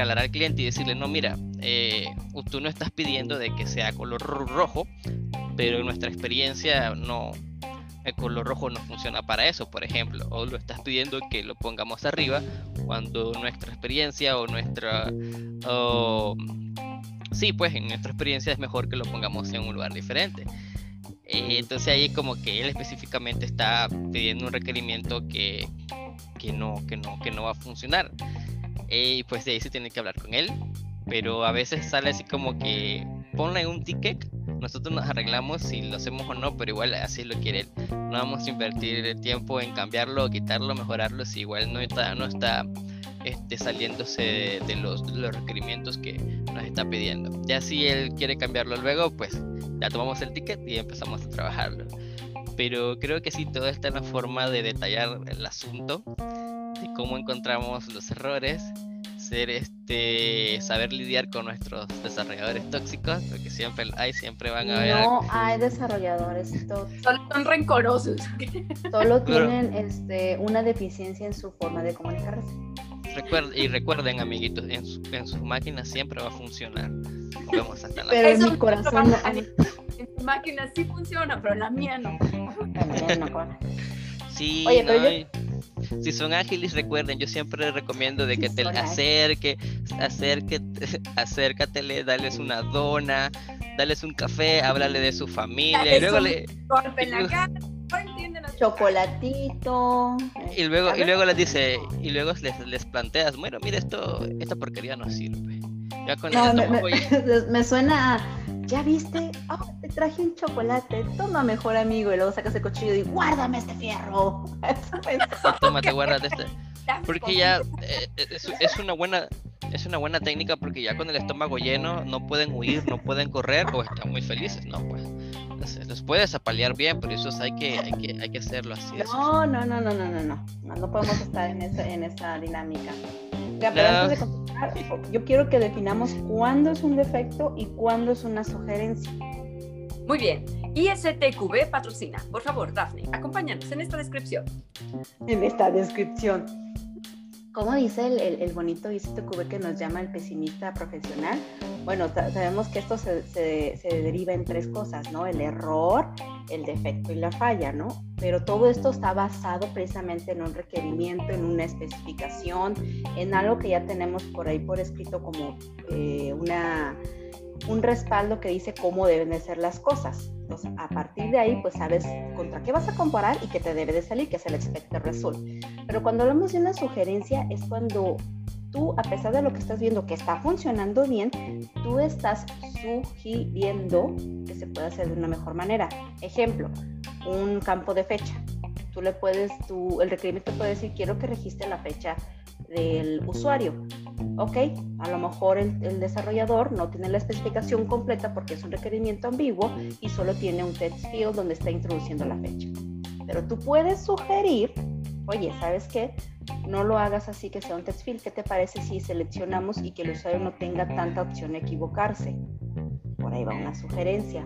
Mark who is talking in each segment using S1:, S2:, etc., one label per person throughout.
S1: al cliente y decirle, no, mira, eh, tú no estás pidiendo de que sea color rojo, pero en nuestra experiencia no, el color rojo no funciona para eso, por ejemplo, o lo estás pidiendo que lo pongamos arriba cuando nuestra experiencia o nuestra... sí, pues en nuestra experiencia es mejor que lo pongamos en un lugar diferente. Eh, entonces ahí como que él específicamente está pidiendo un requerimiento que, que, no, que, no, que no va a funcionar. Y pues de ahí se tiene que hablar con él. Pero a veces sale así como que ponle un ticket nosotros nos arreglamos si lo hacemos o no, pero igual así lo quiere. No vamos a invertir el tiempo en cambiarlo, quitarlo, mejorarlo, si igual no está, no está este, saliéndose de, los, los, requerimientos que nos está pidiendo. Ya si él quiere cambiarlo luego, pues ya tomamos el ticket y empezamos a trabajarlo. Pero creo que sí, todo está en la forma de detallar el asunto, de cómo encontramos los errores ser este saber lidiar con nuestros desarrolladores tóxicos, porque siempre hay, siempre van a haber.
S2: No hay desarrolladores
S3: Solo son rencorosos.
S2: Solo tienen este una deficiencia en su forma de comunicarse.
S1: Y recuerden, amiguitos, en su, en sus máquinas siempre va a funcionar.
S2: pero en mi corazón.
S3: En su máquina sí funciona, pero en la mía no. La mía no.
S1: Sí, Oye, yo si son ágiles, recuerden, yo siempre recomiendo de que te acerque, acerque, acércatele, dales una dona, dales un café, háblale de su familia y luego le
S2: chocolatito.
S1: Y luego, y luego les dice, y luego les, les planteas, bueno, mira esto, esta porquería no sirve.
S2: Ya con me, suena a ¿ya viste? Oh, te traje un chocolate, toma mejor amigo. Y luego sacas el cuchillo y guárdame este fierro.
S1: toma, te guardas este. Porque ya eh, es, una buena es una buena técnica porque ya con el estómago lleno no pueden huir, no pueden correr o están muy felices, ¿no? Pues los puedes apalear bien, pero eso hay que, hay que, hay que hacerlo así.
S2: No, no, no, no, no, no, no, no, podemos estar en esa, en esa dinámica. Ya, yo quiero que definamos cuándo es un defecto y cuándo es una sugerencia.
S3: Muy bien. ISTQB patrocina. Por favor, Daphne, acompáñanos en esta descripción.
S2: En esta descripción. ¿Cómo dice el, el, bonito ISTQB que nos llama el pesimista profesional? Bueno, sabemos que esto se, se, se, deriva en tres cosas, ¿no? El error, el defecto y la falla, ¿no? Pero todo esto está basado precisamente en un requerimiento, en una especificación, en algo que ya tenemos por ahí por escrito como eh, una un respaldo que dice cómo deben de ser las cosas. Entonces, a partir de ahí, pues sabes contra qué vas a comparar y qué te debe de salir, que es el expected result. Pero cuando hablamos de una sugerencia es cuando tú, a pesar de lo que estás viendo que está funcionando bien, tú estás sugiriendo que se puede hacer de una mejor manera. Ejemplo, un campo de fecha. Tú le puedes, tú, el requerimiento puede decir, quiero que registre la fecha del usuario. Ok, a lo mejor el, desarrollador no tiene la especificación completa porque es un requerimiento ambiguo y solo tiene un text field donde está introduciendo la fecha. Pero tú puedes sugerir, oye, ¿sabes qué? No lo hagas así que sea un text field. ¿Qué te parece si seleccionamos y que el usuario no tenga tanta opción de equivocarse? Por ahí va una sugerencia.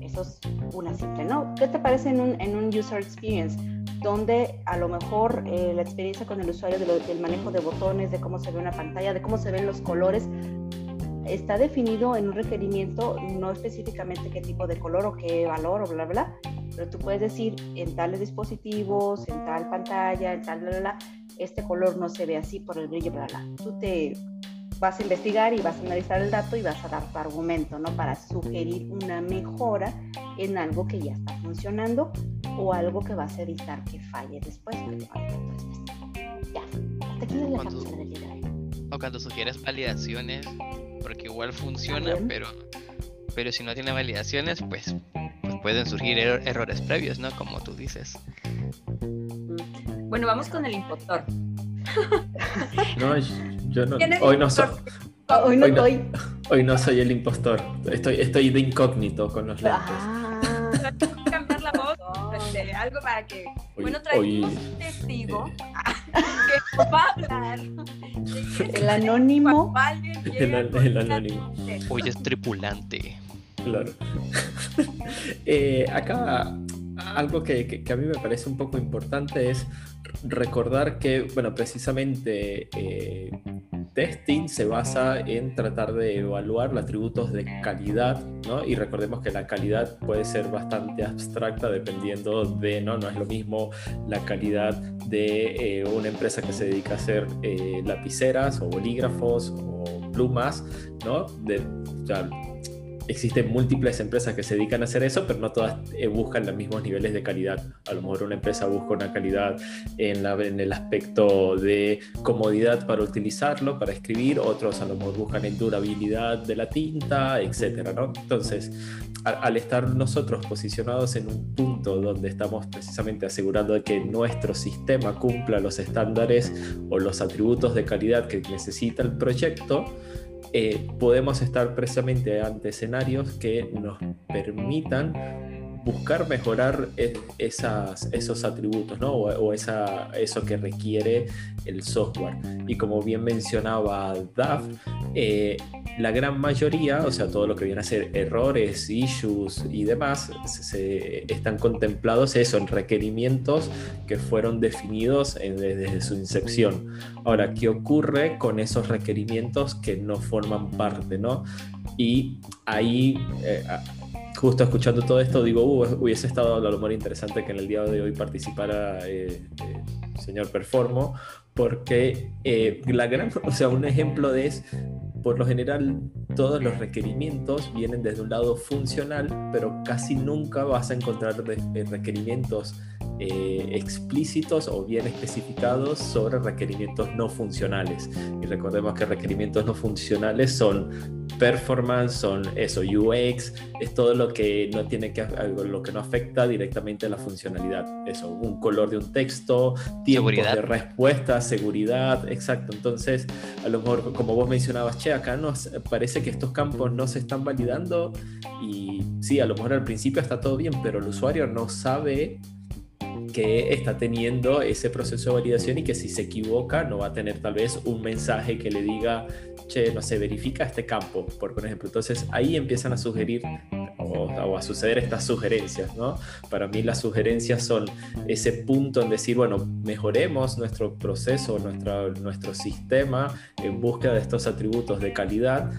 S2: Eso es una simple, ¿no? ¿Qué te parece en un, en un user experience? Donde a lo mejor eh, la experiencia con el usuario del manejo de botones, de cómo se ve una pantalla, de cómo se ven los colores, está definido en un requerimiento, no específicamente qué tipo de color o qué valor o bla, bla, pero tú puedes decir en tales dispositivos, en tal pantalla, en tal, bla, bla, este color no se ve así por el brillo, bla, bla. Tú te vas a investigar y vas a analizar el dato y vas a dar tu argumento, ¿no? Para sugerir una mejora en algo que ya está funcionando o algo que vas a evitar que falle después. Ya, hasta aquí la cuando,
S1: O cuando sugieres validaciones, porque igual funciona, pero, pero si no tiene validaciones, pues, pues pueden surgir errores previos, ¿no? Como tú dices.
S3: Bueno, vamos con el impostor.
S4: No, yo no. Hoy no soy.
S2: Hoy no, hoy
S4: hoy no soy el impostor. Estoy, estoy de incógnito con los lentes.
S3: Ah. algo para que. bueno, traemos un testigo que va a hablar.
S2: El anónimo.
S4: El, el anónimo.
S1: Hoy es tripulante.
S4: Claro. eh, acá algo que, que, a mí me parece un poco importante es recordar que, bueno, precisamente eh, testing se basa en tratar de evaluar los atributos de calidad, ¿no? Y recordemos que la calidad puede ser bastante abstracta dependiendo de, ¿no? No es lo mismo la calidad de eh, una empresa que se dedica a hacer eh, lapiceras o bolígrafos o plumas, ¿no? Existen múltiples empresas que se dedican a hacer eso, pero no todas eh, buscan los mismos niveles de calidad. A lo mejor una empresa busca una calidad en, el aspecto de comodidad para utilizarlo, para escribir, otros a lo mejor buscan en durabilidad de la tinta, etcétera, ¿no? Entonces, al, estar nosotros posicionados en un punto donde estamos precisamente asegurando que nuestro sistema cumpla los estándares o los atributos de calidad que necesita el proyecto, eh, podemos estar precisamente ante escenarios que nos permitan buscar mejorar esas, esos atributos, ¿no? O, esa, eso que requiere el software. Y como bien mencionaba DAF, eh, la gran mayoría, o sea, todo lo que viene a ser errores, issues y demás, se, están contemplados eso en requerimientos que fueron definidos desde su incepción. Ahora, ¿qué ocurre con esos requerimientos que no forman parte, ¿no? Y ahí eh, justo escuchando todo esto, digo, uh, hubiese estado a lo mejor interesante que en el día de hoy participara eh, eh, señor Performo, porque eh, la gran, o sea, un ejemplo de es, por lo general, todos los requerimientos vienen desde un lado funcional, pero casi nunca vas a encontrar requerimientos explícitos o bien especificados sobre requerimientos no funcionales. Y recordemos que requerimientos no funcionales son performance, son eso, UX, es todo lo que no tiene que lo que no afecta directamente a la funcionalidad. Eso, un color de un texto, tiempo de respuesta, seguridad, exacto. Entonces, a lo mejor, como vos mencionabas, che, acá nos parece que estos campos no se están validando y sí, a lo mejor al principio está todo bien, pero el usuario no sabe que está teniendo ese proceso de validación y que si se equivoca no va a tener tal vez un mensaje que le diga, che, no sé, verifica este campo, por ejemplo. Entonces ahí empiezan a sugerir o, a suceder estas sugerencias, ¿no? Para mí las sugerencias son ese punto en decir, bueno, mejoremos nuestro proceso, nuestra, nuestro sistema en búsqueda de estos atributos de calidad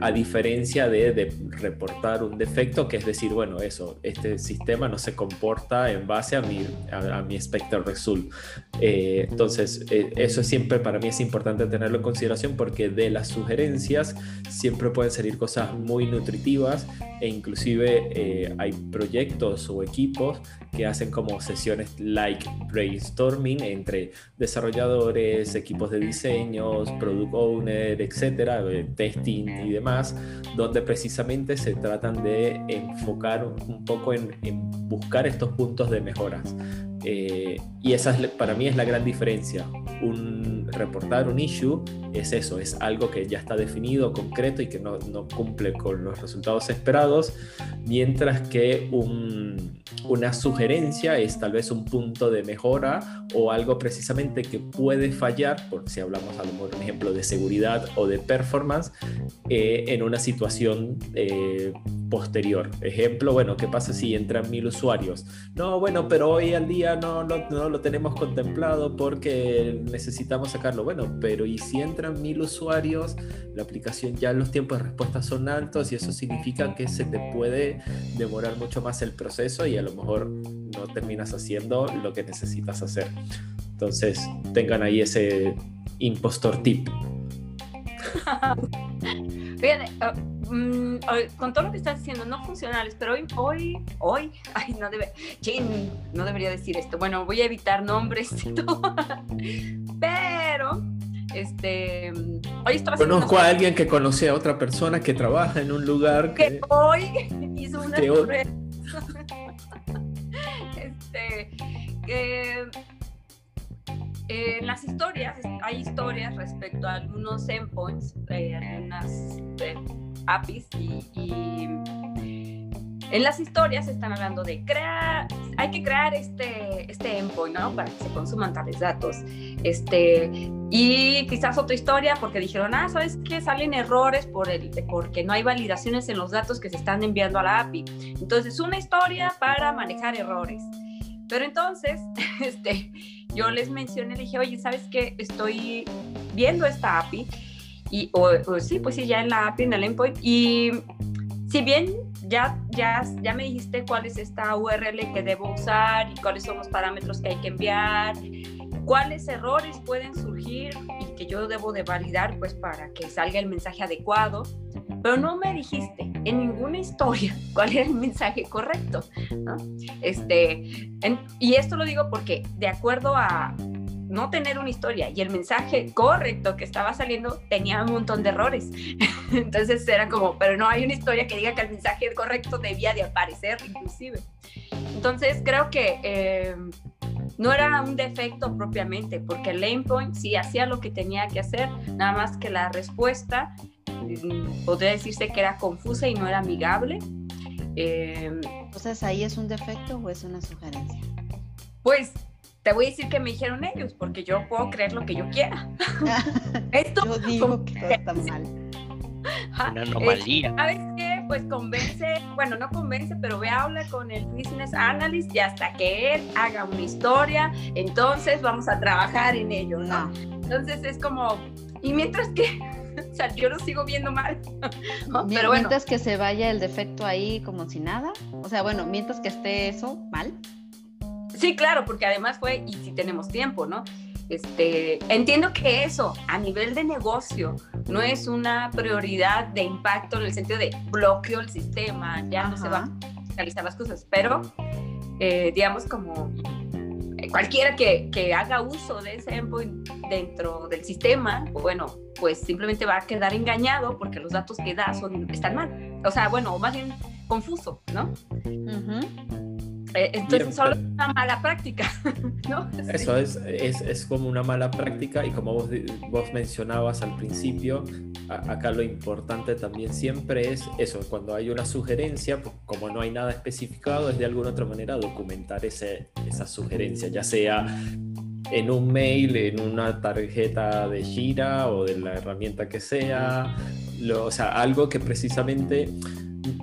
S4: a diferencia de, reportar un defecto, que es decir, bueno, eso, este sistema no se comporta en base a mi, a, mi expected result. Eh, entonces, eh, eso es siempre, para mí es importante tenerlo en consideración porque de las sugerencias siempre pueden salir cosas muy nutritivas e inclusive eh, hay proyectos o equipos que hacen como sesiones like brainstorming entre desarrolladores, equipos de diseños, product owner, etcétera, testing y demás, donde precisamente se tratan de enfocar un poco en, buscar estos puntos de mejoras. Eh, y esa es, para mí es la gran diferencia. Un, reportar un issue es eso, es algo que ya está definido, concreto y que no, no cumple con los resultados esperados, mientras que un, una sugerencia es tal vez un punto de mejora o algo precisamente que puede fallar, por si hablamos a lo mejor un ejemplo de seguridad o de performance, eh, en una situación eh, posterior. Ejemplo, bueno, ¿qué pasa si entran mil usuarios? No, bueno, pero hoy al día no, no, no lo tenemos contemplado porque necesitamos sacarlo. Bueno, pero ¿y si entran mil usuarios? La aplicación ya los tiempos de respuesta son altos y eso significa que se te puede demorar mucho más el proceso y a lo mejor no terminas haciendo lo que necesitas hacer. Entonces, tengan ahí ese impostor tip.
S3: Ah, mm, con todo lo que estás diciendo, no funcionales, pero hoy, hoy, hoy, ay, no debe, no debería decir esto. Bueno, voy a evitar nombres y todo. pero, este,
S4: hoy Conozco a alguien que conoce a otra persona que trabaja en un lugar
S3: que, hoy hizo una este, que en las historias, hay historias respecto a algunos endpoints, eh, algunas eh, APIs y, en las historias están hablando de crear, hay que crear este, este endpoint, ¿no? Para que se consuman tales datos. Este, y quizás otra historia porque dijeron, ah, ¿sabes qué? Salen errores por el, porque no hay validaciones en los datos que se están enviando a la API. Entonces, una historia para manejar errores. Pero entonces, este, yo les mencioné, le dije, oye, ¿sabes qué? Estoy viendo esta API y, o, sí, pues sí, ya en la API, en el endpoint. Y si bien ya, ya, ya me dijiste cuál es esta URL que debo usar y cuáles son los parámetros que hay que enviar, cuáles errores pueden surgir y que yo debo de validar pues para que salga el mensaje adecuado, pero no me dijiste en ninguna historia cuál era el mensaje correcto. Este, y esto lo digo porque de acuerdo a no tener una historia y el mensaje correcto que estaba saliendo tenía un montón de errores. Entonces era como, pero no hay una historia que diga que el mensaje correcto debía de aparecer inclusive. Entonces creo que eh, no era un defecto propiamente, porque el endpoint sí hacía lo que tenía que hacer, nada más que la respuesta mm, podría decirse que era confusa y no era amigable.
S2: Eh, Entonces ahí es un defecto o es una sugerencia.
S3: Pues te voy a decir que me dijeron ellos, porque yo puedo creer lo que yo quiera.
S2: Esto yo digo que todo está mal.
S1: Una anomalía.
S3: ¿Sabes qué? Pues convence, bueno, no convence, pero ve, habla con el business analyst y hasta que él haga una historia, entonces vamos a trabajar en ello, ¿no? Entonces es como, y mientras que, o sea, yo lo sigo viendo mal.
S2: Pero bueno. Mientras que se vaya el defecto ahí como si nada, o sea, bueno, mientras que esté eso mal,
S3: Sí, claro, porque además fue, y si tenemos tiempo, ¿no? Este, entiendo que eso a nivel de negocio no es una prioridad de impacto en el sentido de bloqueo el sistema, ya no se van a realizar las cosas, pero eh, digamos como eh, cualquiera que, que, haga uso de ese endpoint dentro del sistema, bueno, pues simplemente va a quedar engañado porque los datos que da son, están mal. O sea, bueno, más bien confuso, ¿no? Eh, entonces solo es una mala práctica, ¿no?
S4: Eso es, es, es, como una mala práctica y como vos, vos mencionabas al principio, acá lo importante también siempre es eso, cuando hay una sugerencia, pues, como no hay nada especificado, es de alguna otra manera documentar ese, esa sugerencia, ya sea en un mail, en una tarjeta de gira o de la herramienta que sea, lo, o sea, algo que precisamente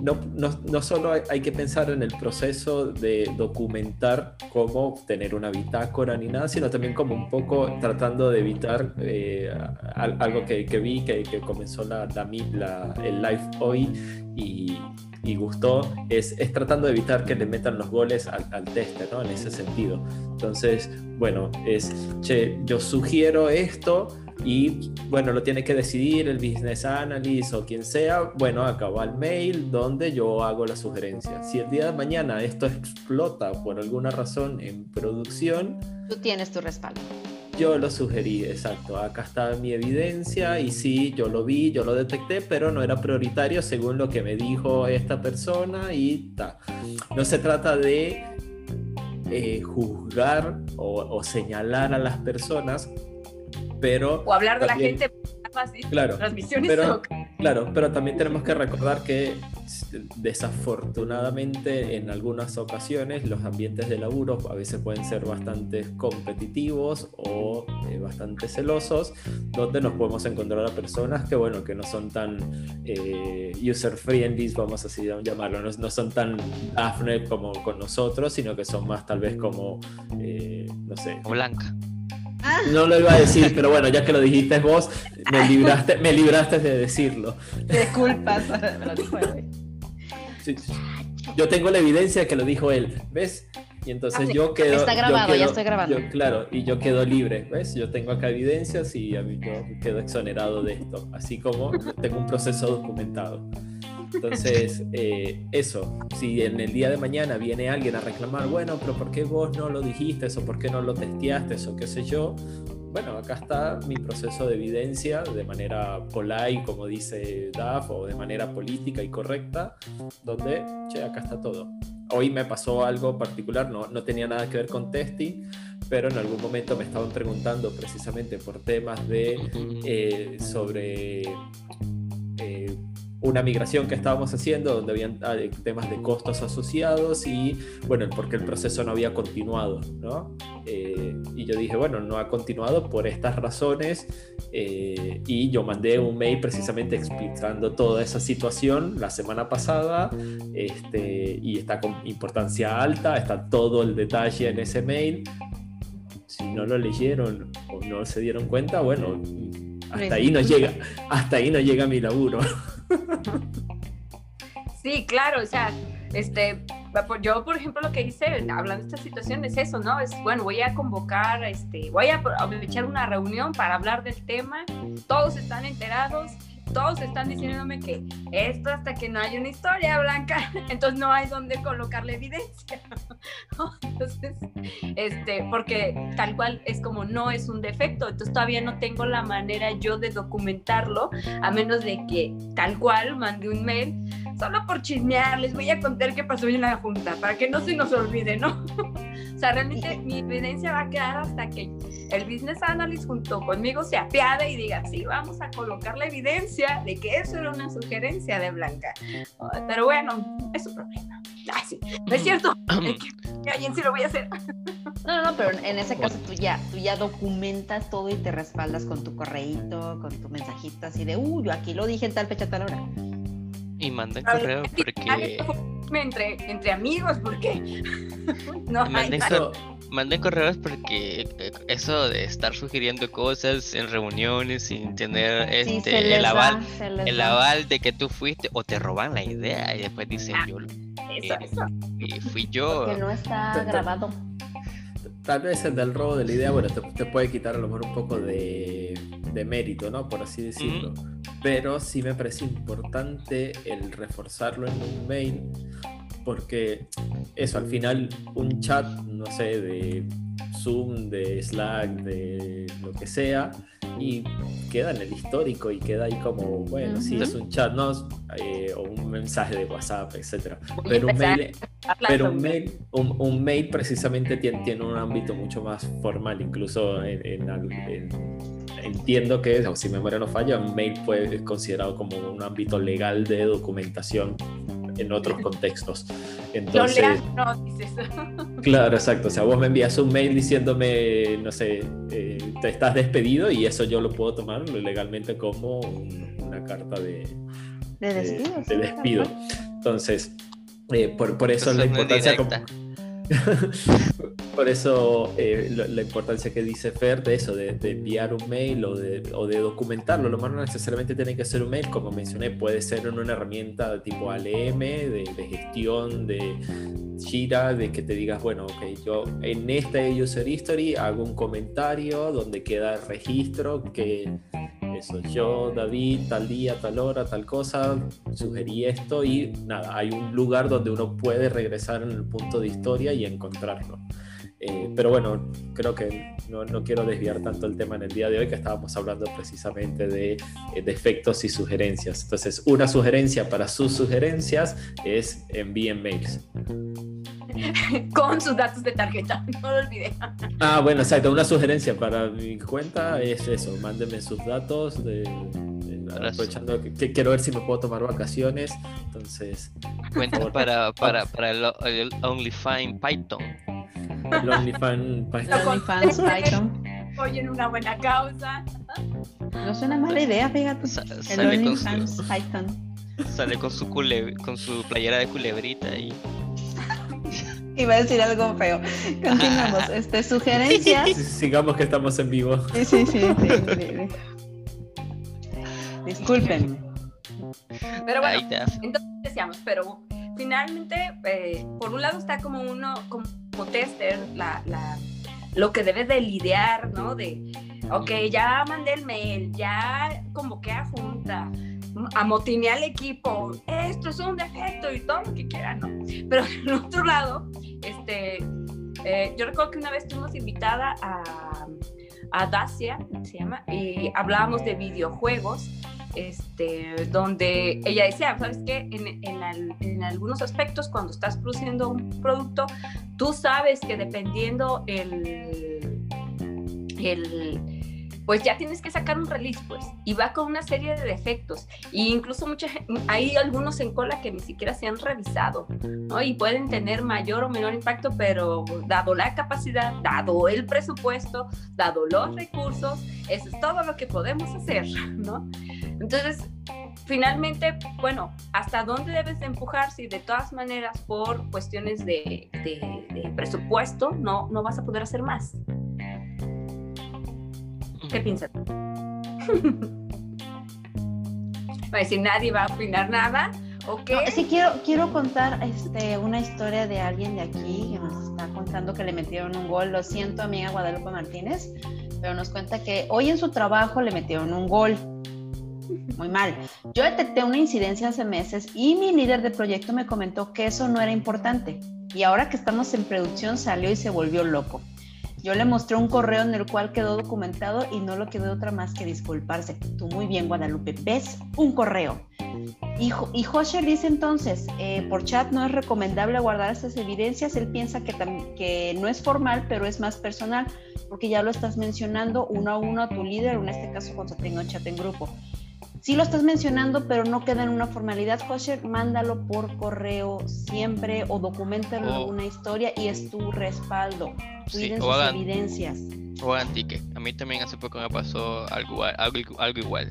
S4: no, no, no, solo hay, que pensar en el proceso de documentar cómo tener una bitácora ni nada, sino también como un poco tratando de evitar eh, algo que, que, vi, que, que comenzó la, la, el live hoy y, y gustó, es, es, tratando de evitar que le metan los goles al, al teste, ¿no? En ese sentido. Entonces, bueno, es, yo sugiero esto, y bueno, lo tiene que decidir el business analyst o quien sea. Bueno, acaba el mail donde yo hago la sugerencia. Si el día de mañana esto explota por alguna razón en producción,
S2: tú tienes tu respaldo.
S4: Yo lo sugerí, exacto. Acá está mi evidencia y sí, yo lo vi, yo lo detecté, pero no era prioritario según lo que me dijo esta persona y ta. No se trata de eh, juzgar o, o señalar a las personas pero...
S3: O hablar de la gente
S4: claro, transmisiones. Pero, claro, pero también tenemos que recordar que desafortunadamente en algunas ocasiones los ambientes de laburo a veces pueden ser bastante competitivos o eh, bastante celosos, donde nos podemos encontrar a personas que, bueno, que no son tan eh, user-friendly, vamos así a llamarlo, no, son tan Daphne como con nosotros, sino que son más tal vez como, eh, no sé.
S1: Blanca.
S4: No lo iba a decir, pero bueno, ya que lo dijiste vos, me libraste, me libraste de decirlo.
S2: Disculpas, lo dijo él.
S4: Yo tengo la evidencia que lo dijo él, ¿ves? Y entonces ah, yo quedo.
S2: Está grabado, ya estoy grabando.
S4: claro, y yo quedo libre, ¿ves? Yo tengo acá evidencias y yo quedo exonerado de esto, así como tengo un proceso documentado. Entonces, eh, eso, si en el día de mañana viene alguien a reclamar, bueno, pero ¿por qué vos no lo dijiste o por qué no lo testeaste o qué sé yo? Bueno, acá está mi proceso de evidencia de manera polite, como dice DAF, o de manera política y correcta, donde, che, acá está todo. Hoy me pasó algo particular, no, no tenía nada que ver con testing, pero en algún momento me estaban preguntando precisamente por temas de eh, sobre eh, una migración que estábamos haciendo donde habían ah, temas de costos asociados y bueno, porque el proceso no había continuado, ¿no? Eh, y yo dije, bueno, no ha continuado por estas razones eh, y yo mandé un mail precisamente explicando toda esa situación la semana pasada este, y está con importancia alta, está todo el detalle en ese mail. Si no lo leyeron o no se dieron cuenta, bueno, hasta ahí no llega, hasta ahí no llega mi laburo.
S3: Sí, claro, o sea, este, yo por ejemplo lo que hice hablando de esta situación es eso, ¿no? Es bueno, voy a convocar, este, voy a aprovechar una reunión para hablar del tema, todos están enterados, todos están diciéndome que esto hasta que no hay una historia blanca, entonces no hay donde colocarle evidencia. Entonces, este, porque tal cual es como no es un defecto, entonces todavía no tengo la manera yo de documentarlo, a menos de que tal cual mande un mail, solo por chismear, les voy a contar qué pasó en la junta, para que no se nos olvide, ¿no? o sea, realmente mi evidencia va a quedar hasta que el business analyst junto conmigo se apiade y diga, sí, vamos a colocar la evidencia de que eso era una sugerencia de Blanca. Pero bueno, es su problema. Ah, sí. No es cierto. Alguien sí lo voy a hacer.
S2: No, no, pero en ese caso tú ya, tú ya documentas todo y te respaldas con tu correíto, con tu mensajito así de, uy, yo aquí lo dije en tal fecha, tal hora.
S1: Y manden correo porque...
S3: Entre, entre amigos, porque no
S1: hay manden correos porque eh, eso de estar sugiriendo cosas en reuniones sin tener este el aval el aval de que tú fuiste o te roban la idea y después dicen ah, yo
S3: eso, eso.
S1: Y fui yo
S2: que no está grabado
S4: tal vez el del robo de la idea bueno te, puede quitar a lo mejor un poco de, de mérito no por así decirlo. Pero sí me parece importante el reforzarlo en un mail porque eso, al final un chat, no sé, de Zoom, de Slack, de lo que sea, y queda en el histórico y queda ahí como, bueno, sí, es un chat, ¿no? Eh, o un mensaje de WhatsApp, etc. Pero un mail, pero un mail, un, mail precisamente tiene, tiene, un ámbito mucho más formal, incluso entiendo que, si mi memoria no falla, un mail puede ser considerado como un ámbito legal de documentación en otros contextos. Entonces, no, dices. Claro, exacto. O sea, vos me envías un mail diciéndome, no sé, eh, te estás despedido y eso yo lo puedo tomar legalmente como una carta de,
S2: de
S4: despido. Entonces, eh, por, por, eso, la importancia... Por eso eh, la, importancia que dice Fer de eso, de, enviar un mail o de, o de, documentarlo. Lo más no necesariamente tiene que ser un mail, como mencioné, puede ser en una herramienta tipo ALM, de, gestión, de Jira, de que te digas, bueno, ok, yo en esta user history hago un comentario donde queda el registro que eso, yo, David, tal día, tal hora, tal cosa, sugerí esto y nada, hay un lugar donde uno puede regresar en el punto de historia y encontrarlo. Eh, pero bueno, creo que no, no, quiero desviar tanto el tema en el día de hoy, que estábamos hablando precisamente de eh, defectos y sugerencias. Entonces, una sugerencia para sus sugerencias es envíen mails.
S3: Con sus datos de tarjeta, no lo olvidé.
S4: Ah, bueno, exacto. Una sugerencia para mi cuenta es eso: mándenme sus datos de, aprovechando que, quiero ver si me puedo tomar vacaciones. Entonces,
S1: cuenta para, para, para el, el OnlyFans Python.
S4: El OnlyFans
S3: Python. Oye, una buena causa.
S2: No suena mala idea, fíjate. el OnlyFans Python.
S1: Sale con su, con su playera de culebrita y.
S2: Iba a decir algo feo. Continuamos. Este, sugerencias.
S4: sigamos que estamos en vivo.
S2: Sí, sí, sí. Disculpen.
S3: Pero bueno, entonces decíamos, pero finalmente, eh, por un lado está como uno, como tester, la, la, lo que debe de lidiar, ¿no? De, ok, ya mandé el mail, ya convoqué a junta, amotiné al equipo, esto es un defecto y todo lo que quieran, ¿no? Pero del otro lado, este, eh, yo recuerdo que una vez estuvimos invitada a, a Dacia, se llama, y hablábamos de videojuegos este, donde ella decía, ¿sabes qué? En, en, algunos aspectos, cuando estás produciendo un producto, tú sabes que dependiendo el pues ya tienes que sacar un release, pues, y va con una serie de defectos. E incluso mucha, hay algunos en cola que ni siquiera se han revisado, ¿no? Y pueden tener mayor o menor impacto, pero dado la capacidad, dado el presupuesto, dado los recursos, eso es todo lo que podemos hacer, ¿no? Entonces, finalmente, bueno, ¿hasta dónde debes de empujar si de todas maneras por cuestiones de, presupuesto no, no vas a poder hacer más? ¿Qué piensas? Va a decir, nadie va a opinar nada.
S2: No, sí quiero, quiero contar este, una historia de alguien de aquí que nos está contando que le metieron un gol. Lo siento, amiga Guadalupe Martínez, pero nos cuenta que hoy en su trabajo le metieron un gol. Muy mal. Yo detecté una incidencia hace meses y mi líder de proyecto me comentó que eso no era importante. Y ahora que estamos en producción salió y se volvió loco. Yo le mostré un correo en el cual quedó documentado y no lo quedó otra más que disculparse. Tú muy bien, Guadalupe. ¿Ves? Un correo. Y, y Hosher dice entonces, eh, por chat no es recomendable guardar estas evidencias. Él piensa que, que no es formal, pero es más personal, porque ya lo estás mencionando uno a uno a tu líder, en este caso cuando tenga un chat en grupo. Sí lo estás mencionando, pero no queda en una formalidad, Hosher, mándalo por correo siempre o documentalo en alguna historia y es tu respaldo.
S1: Sí,
S2: Cuiden
S1: o
S2: sus
S1: hagan-
S2: evidencias.
S1: O antique. A mí también hace poco me pasó algo, algo, algo igual.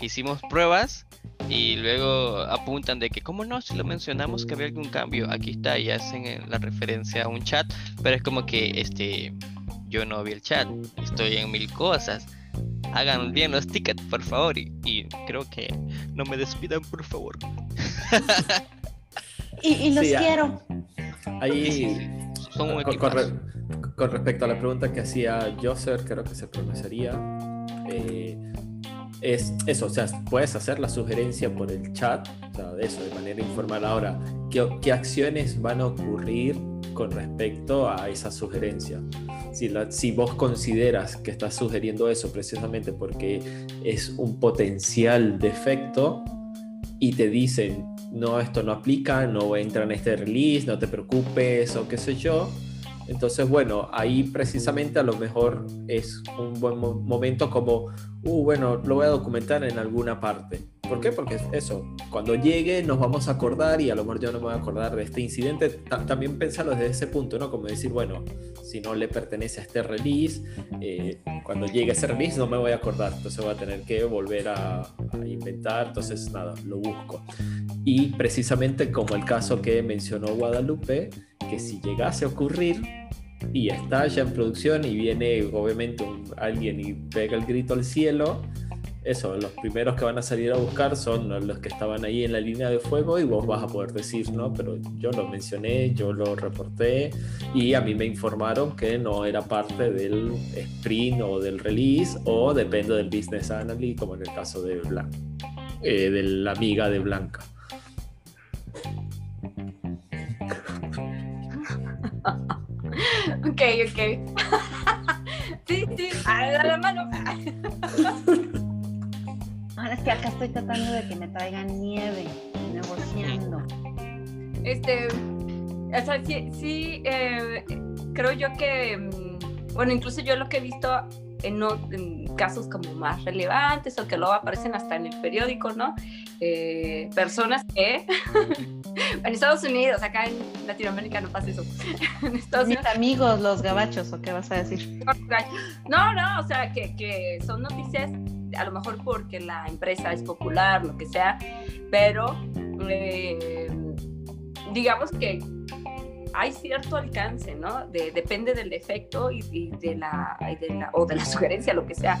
S1: Hicimos pruebas y luego apuntan de que, ¿cómo no? Si lo mencionamos que había algún cambio, aquí está y hacen la referencia a un chat, pero es como que este yo no vi el chat, estoy en mil cosas. Hagan bien los tickets, por favor, y, y creo que no me despidan, por favor.
S2: Y, y los
S4: Sí, ah.
S2: quiero.
S4: Ahí,
S1: Son un
S4: con, con
S1: equipazo.
S4: re- con respecto a la pregunta que hacía Joser, creo que se pronunciaría, eh, es eso, o sea, puedes hacer la sugerencia por el chat, o sea, de eso, de manera informal. Ahora, ¿qué, qué acciones van a ocurrir con respecto a esa sugerencia? Si, vos consideras que estás sugiriendo eso precisamente porque es un potencial defecto y te dicen, no, esto no aplica, no entra en este release, no te preocupes o qué sé yo. Entonces, bueno, ahí precisamente a lo mejor es un buen mo- momento como, uh, bueno, lo voy a documentar en alguna parte. ¿Por qué? Porque eso, cuando llegue nos vamos a acordar y a lo mejor yo no me voy a acordar de este incidente. Ta- también pensarlo desde ese punto, ¿no? Como decir, bueno, si no le pertenece a este release, eh, cuando llegue ese release no me voy a acordar, entonces voy a tener que volver a, a inventar, entonces nada, lo busco. Y precisamente como el caso que mencionó Guadalupe, que si llegase a ocurrir y está ya en producción y viene obviamente un- alguien y pega el grito al cielo, eso, los primeros que van a salir a buscar son los que estaban ahí en la línea de fuego y vos vas a poder decir, no, pero yo lo mencioné, yo lo reporté y a mí me informaron que no era parte del sprint o del release o depende del business analyst, como en el caso de Blanca, eh, de la amiga de Blanca.
S3: Ok, ok. sí, sí, a la, mano.
S2: Es que acá estoy tratando de que me traigan nieve, negociando.
S3: Este, o sea, sí, sí eh, creo yo que, mm, bueno, incluso yo lo que he visto en casos como más relevantes o que luego aparecen hasta en el periódico, ¿no? Eh, personas que, en Estados Unidos, acá en Latinoamérica no pasa eso. en Estados
S2: Mis
S3: Unidos
S2: amigos, los gabachos, ¿o qué vas a decir?
S3: No, no, o sea, que, que son noticias, a lo mejor porque la empresa es popular, lo que sea, pero eh, digamos que hay cierto alcance, ¿no? De- depende del defecto y, de la, o de la sugerencia, lo que sea.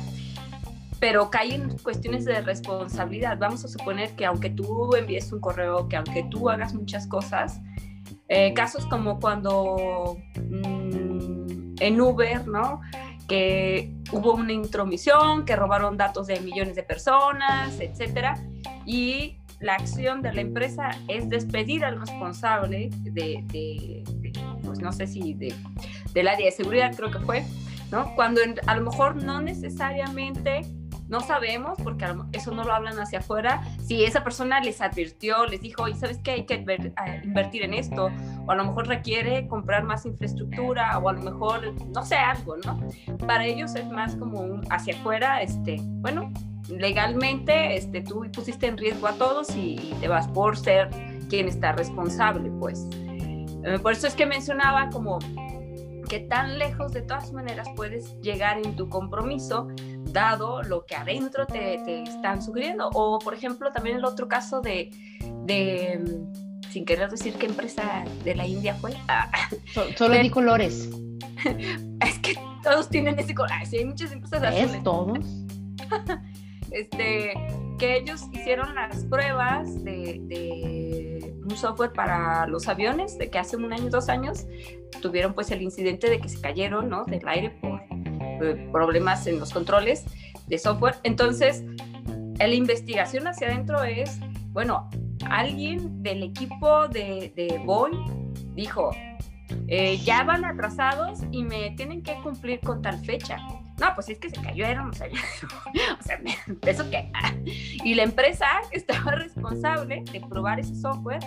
S3: Pero cae en cuestiones de responsabilidad. Vamos a suponer que aunque tú envíes un correo, que aunque tú hagas muchas cosas, eh, casos como cuando mm, en Uber, ¿no? Que hubo una intromisión, que robaron datos de millones de personas, etcétera, y la acción de la empresa es despedir al responsable de, de- pues no sé si de, del área de seguridad creo que fue, ¿no? Cuando a lo mejor no necesariamente no sabemos, porque eso no lo hablan hacia afuera, si esa persona les advirtió, les dijo, y sabes qué, hay que invertir en esto, o a lo mejor requiere comprar más infraestructura, o a lo mejor, no sé, algo, ¿no? Para ellos es más como un hacia afuera, este, bueno, legalmente este, tú pusiste en riesgo a todos y, y te vas por ser quien está responsable, pues. Eh, por eso es que mencionaba como que tan lejos de todas maneras puedes llegar en tu compromiso dado lo que adentro te, te están sugiriendo. O, por ejemplo, también el otro caso de, de, sin querer decir qué empresa de la India fue. Ah,
S2: So- solo di colores.
S3: es que todos tienen ese color. Sí, hay muchas empresas
S2: ¿Es todos?
S3: este, que ellos hicieron las pruebas de, de, un software para los aviones, de que hace un año, dos años, tuvieron pues el incidente de que se cayeron, ¿no? Del aire por problemas en los controles de software. Entonces, la investigación hacia adentro es, bueno, alguien del equipo de, Boeing dijo, eh, ya van atrasados y me tienen que cumplir con tal fecha. No, pues es que se cayeron, o sea, o sea, eso que... Y la empresa que estaba responsable de probar ese software,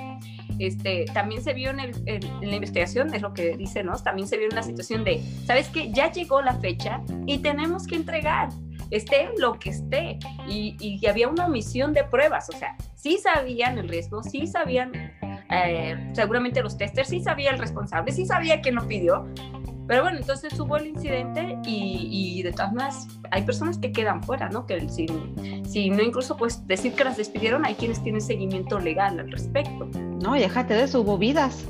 S3: este, también se vio en, la investigación, es lo que dice, ¿no? También se vio en una situación de, ¿sabes qué? Ya llegó la fecha y tenemos que entregar esté lo que esté. Y, y, había una omisión de pruebas, o sea, sí sabían el riesgo, sí sabían eh, seguramente los testers sí sabía el responsable, sí sabía quién lo pidió, pero bueno, entonces hubo el incidente y, y, de todas maneras hay personas que quedan fuera, ¿no? Que si, si no incluso pues decir que las despidieron, hay quienes tienen seguimiento legal al respecto.
S2: No, déjate de eso, hubo vidas,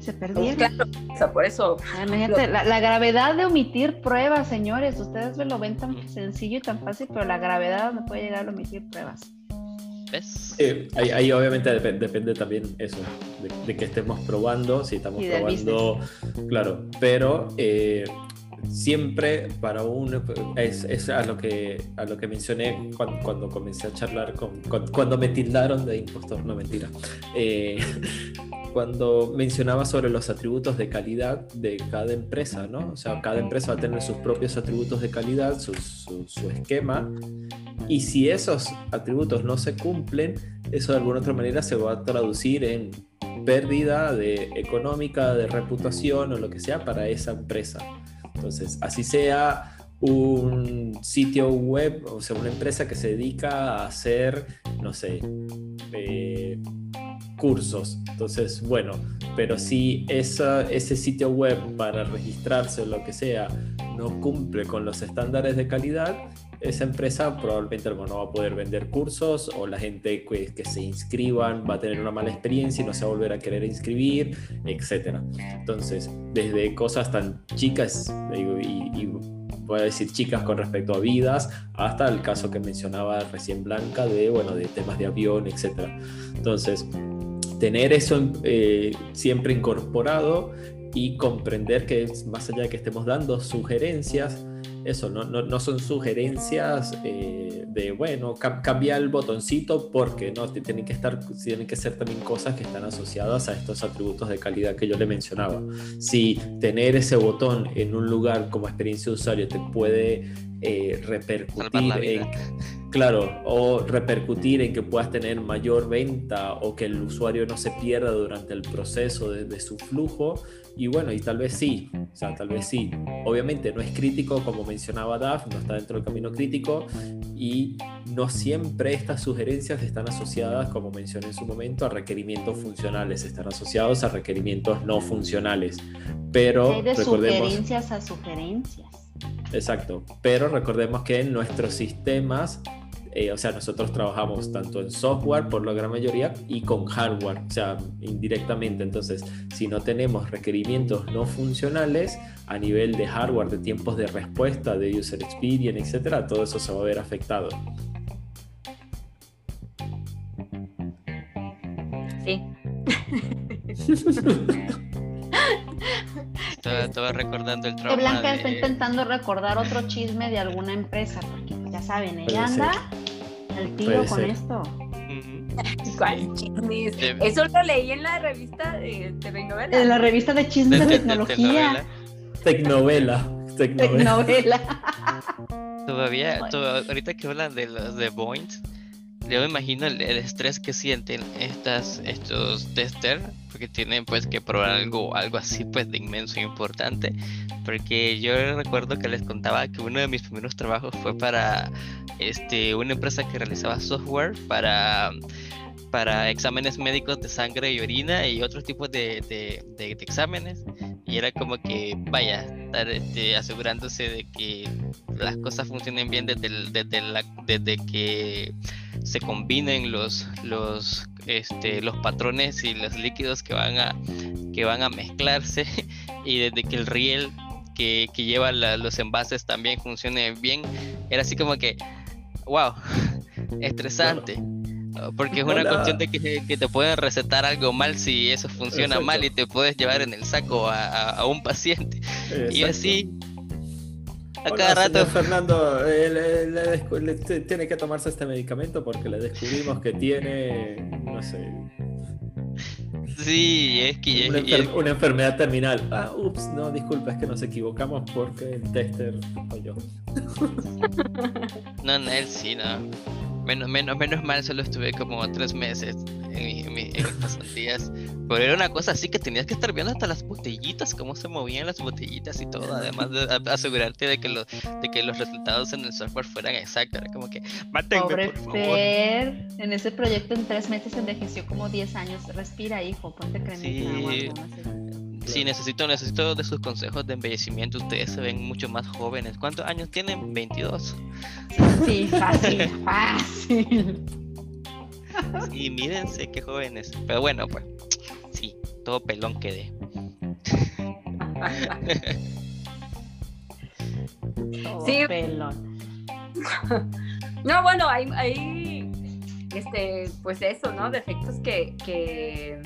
S2: se perdieron.
S3: claro, o sea, por eso.
S2: la, la, gravedad de omitir pruebas, señores, ustedes lo ven tan sencillo y tan fácil, pero la gravedad no puede llegar a omitir pruebas.
S4: Ahí, obviamente depende, también eso, de, que estemos probando, si estamos probando, claro, pero eh, siempre para un es, es, a lo que a lo que mencioné cuando, comencé a charlar con, cuando, me tildaron de impostor no mentira eh, cuando mencionaba sobre los atributos de calidad de cada empresa no o sea cada empresa va a tener sus propios atributos de calidad su, su esquema y si esos atributos no se cumplen, eso de alguna otra manera se va a traducir en pérdida de económica, de reputación o lo que sea para esa empresa. Entonces, así sea un sitio web, o sea, una empresa que se dedica a hacer, no sé, eh, cursos. Entonces, bueno, pero si ese sitio web para registrarse o lo que sea no cumple con los estándares de calidad, esa empresa probablemente no va a poder vender cursos o la gente que, se inscriban va a tener una mala experiencia y no se va a volver a querer inscribir, etc. Entonces, desde cosas tan chicas y, y voy a decir chicas con respecto a vidas, hasta el caso que mencionaba recién Blanca de, bueno, de temas de avión, etc. Entonces, tener eso eh, siempre incorporado y comprender que más allá de que estemos dando sugerencias, eso, no, no, no son sugerencias eh, de, bueno, cambia el botoncito porque no, tienen que, estar, tienen que ser también cosas que están asociadas a estos atributos de calidad que yo le mencionaba. Si tener ese botón en un lugar como experiencia de usuario te puede eh, repercutir en, claro, o repercutir en que puedas tener mayor venta o que el usuario no se pierda durante el proceso de, de su flujo, y bueno, y tal vez sí, o sea, tal vez sí. Obviamente no es crítico, como mencionaba Daf, no está dentro del camino crítico y no siempre estas sugerencias están asociadas, como mencioné en su momento, a requerimientos funcionales, están asociados a requerimientos no funcionales. Pero
S2: hay de sugerencias a sugerencias.
S4: Exacto, pero recordemos que en nuestros sistemas eh, o sea, nosotros trabajamos tanto en software por la gran mayoría y con hardware, o sea, indirectamente. Entonces, si no tenemos requerimientos no funcionales a nivel de hardware, de tiempos de respuesta, de user experience, etcétera, todo eso se va a ver afectado.
S3: Sí.
S1: estaba, recordando el trauma.
S2: Blanca está intentando recordar otro chisme de alguna empresa, porque ya saben, ella anda al tiro con esto.
S3: ¿Cuál chismes? Eso lo leí en la revista de Tecnovela.
S2: En la revista de chismes de, tecnología.
S4: Tecnovela.
S2: Tecnovela.
S1: Todavía, ahorita que hablan de los de Boeing, yo me imagino el, estrés que sienten estas, estos testers, porque tienen pues que probar algo, algo así pues de inmenso e importante. Porque yo recuerdo que les contaba que uno de mis primeros trabajos fue para este, una empresa que realizaba software para para exámenes médicos de sangre y orina y otros tipos de, de, exámenes. Y era como que, vaya, estar este, asegurándose de que las cosas funcionen bien desde, desde, la, desde que se combinen los, los, este, los patrones y los líquidos que van a, que van a mezclarse y desde que el riel que, que lleva los envases también funcione bien, era así como que, wow, estresante. Porque es una cuestión de que, te pueden recetar algo mal si eso funciona mal y te puedes llevar en el saco a, un paciente. Y así,
S4: a cada rato. Fernando, eh, tiene que tomarse este medicamento porque le descubrimos que tiene, no sé,
S1: Sí, es que...
S4: Una, enfermedad terminal. Ah, ups, no, disculpa, es que nos equivocamos porque el tester falló.
S1: no, no, él sí, no. Menos, menos, menos mal, solo estuve como tres meses en, mis pasantías. Pero era una cosa así que tenías que estar viendo hasta las botellitas, cómo se movían las botellitas y todo, además de asegurarte de que, los, de que los resultados en el software fueran exactos. Era como que, mátenme,
S2: Pobre por favor. en ese proyecto en tres meses envejeció como 10 años. Respira, hijo, ponte cremita sí.
S1: Sí, necesito, necesito de sus consejos de embellecimiento. Ustedes se ven mucho más jóvenes. ¿Cuántos años tienen? 22.
S2: Sí, fácil, fácil.
S1: Sí, mírense qué jóvenes. Pero bueno, pues, sí, todo pelón quedé.
S2: sí, pelón.
S3: No, bueno, hay, hay, este, pues eso, ¿no? Defectos que, que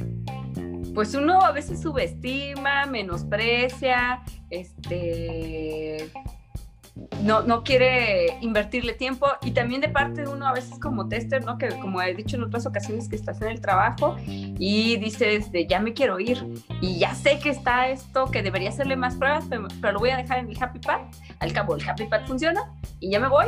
S3: pues uno a veces subestima, menosprecia, este, no, no quiere invertirle tiempo y también de parte de uno a veces como tester, ¿no? Que como he dicho en otras ocasiones que estás en el trabajo y dices ya me quiero ir y ya sé que está esto, que debería hacerle más pruebas, pero, lo voy a dejar en el Happy Pad. Al cabo el Happy Pad funciona y ya me voy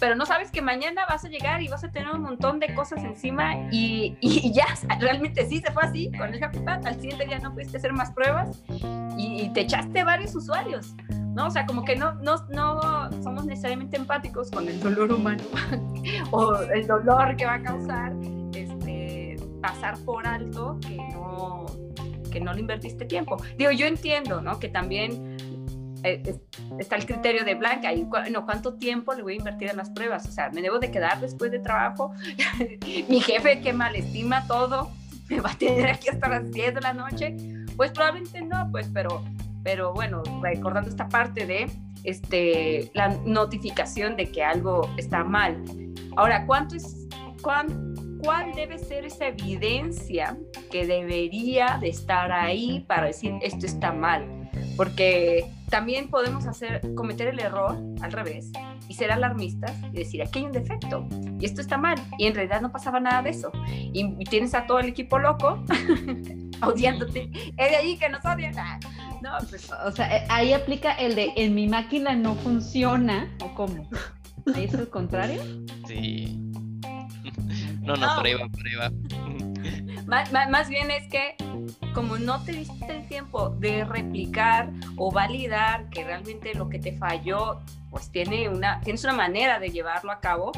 S3: pero no sabes que mañana vas a llegar y vas a tener un montón de cosas encima y, y ya, realmente sí se fue así con el Happy Pad. Al siguiente día no pudiste hacer más pruebas y, te echaste varios usuarios, ¿no? O sea, como que no, no, no somos necesariamente empáticos con el dolor humano o el dolor que va a causar este, pasar por alto que no, que no le invertiste tiempo. Digo, yo entiendo, ¿no? Que también eh, está el criterio de Blanca y no, cuánto tiempo le voy a invertir en las pruebas, o sea, me debo de quedar después de trabajo, mi jefe que mal estima todo, me va a tener aquí hasta las 10 de la noche, pues probablemente no, pues, pero, pero bueno, recordando esta parte de este, la notificación de que algo está mal. Ahora, ¿cuánto es, cuán, cuál debe ser esa evidencia que debería de estar ahí para decir esto está mal? porque también podemos hacer, cometer el error al revés y ser alarmistas y decir, aquí hay un defecto y esto está mal y en realidad no pasaba nada de eso y, tienes a todo el equipo loco odiándote, es de ahí que nos odian. Ah, no, pues.
S2: O sea, eh, ahí aplica el de en mi máquina no funciona o cómo. ¿Ahí es el contrario?
S1: Sí. No, no, no. prueba, prueba.
S3: Más, más bien es que como no te diste el tiempo de replicar o validar que realmente lo que te falló, pues tiene una, tienes una manera de llevarlo a cabo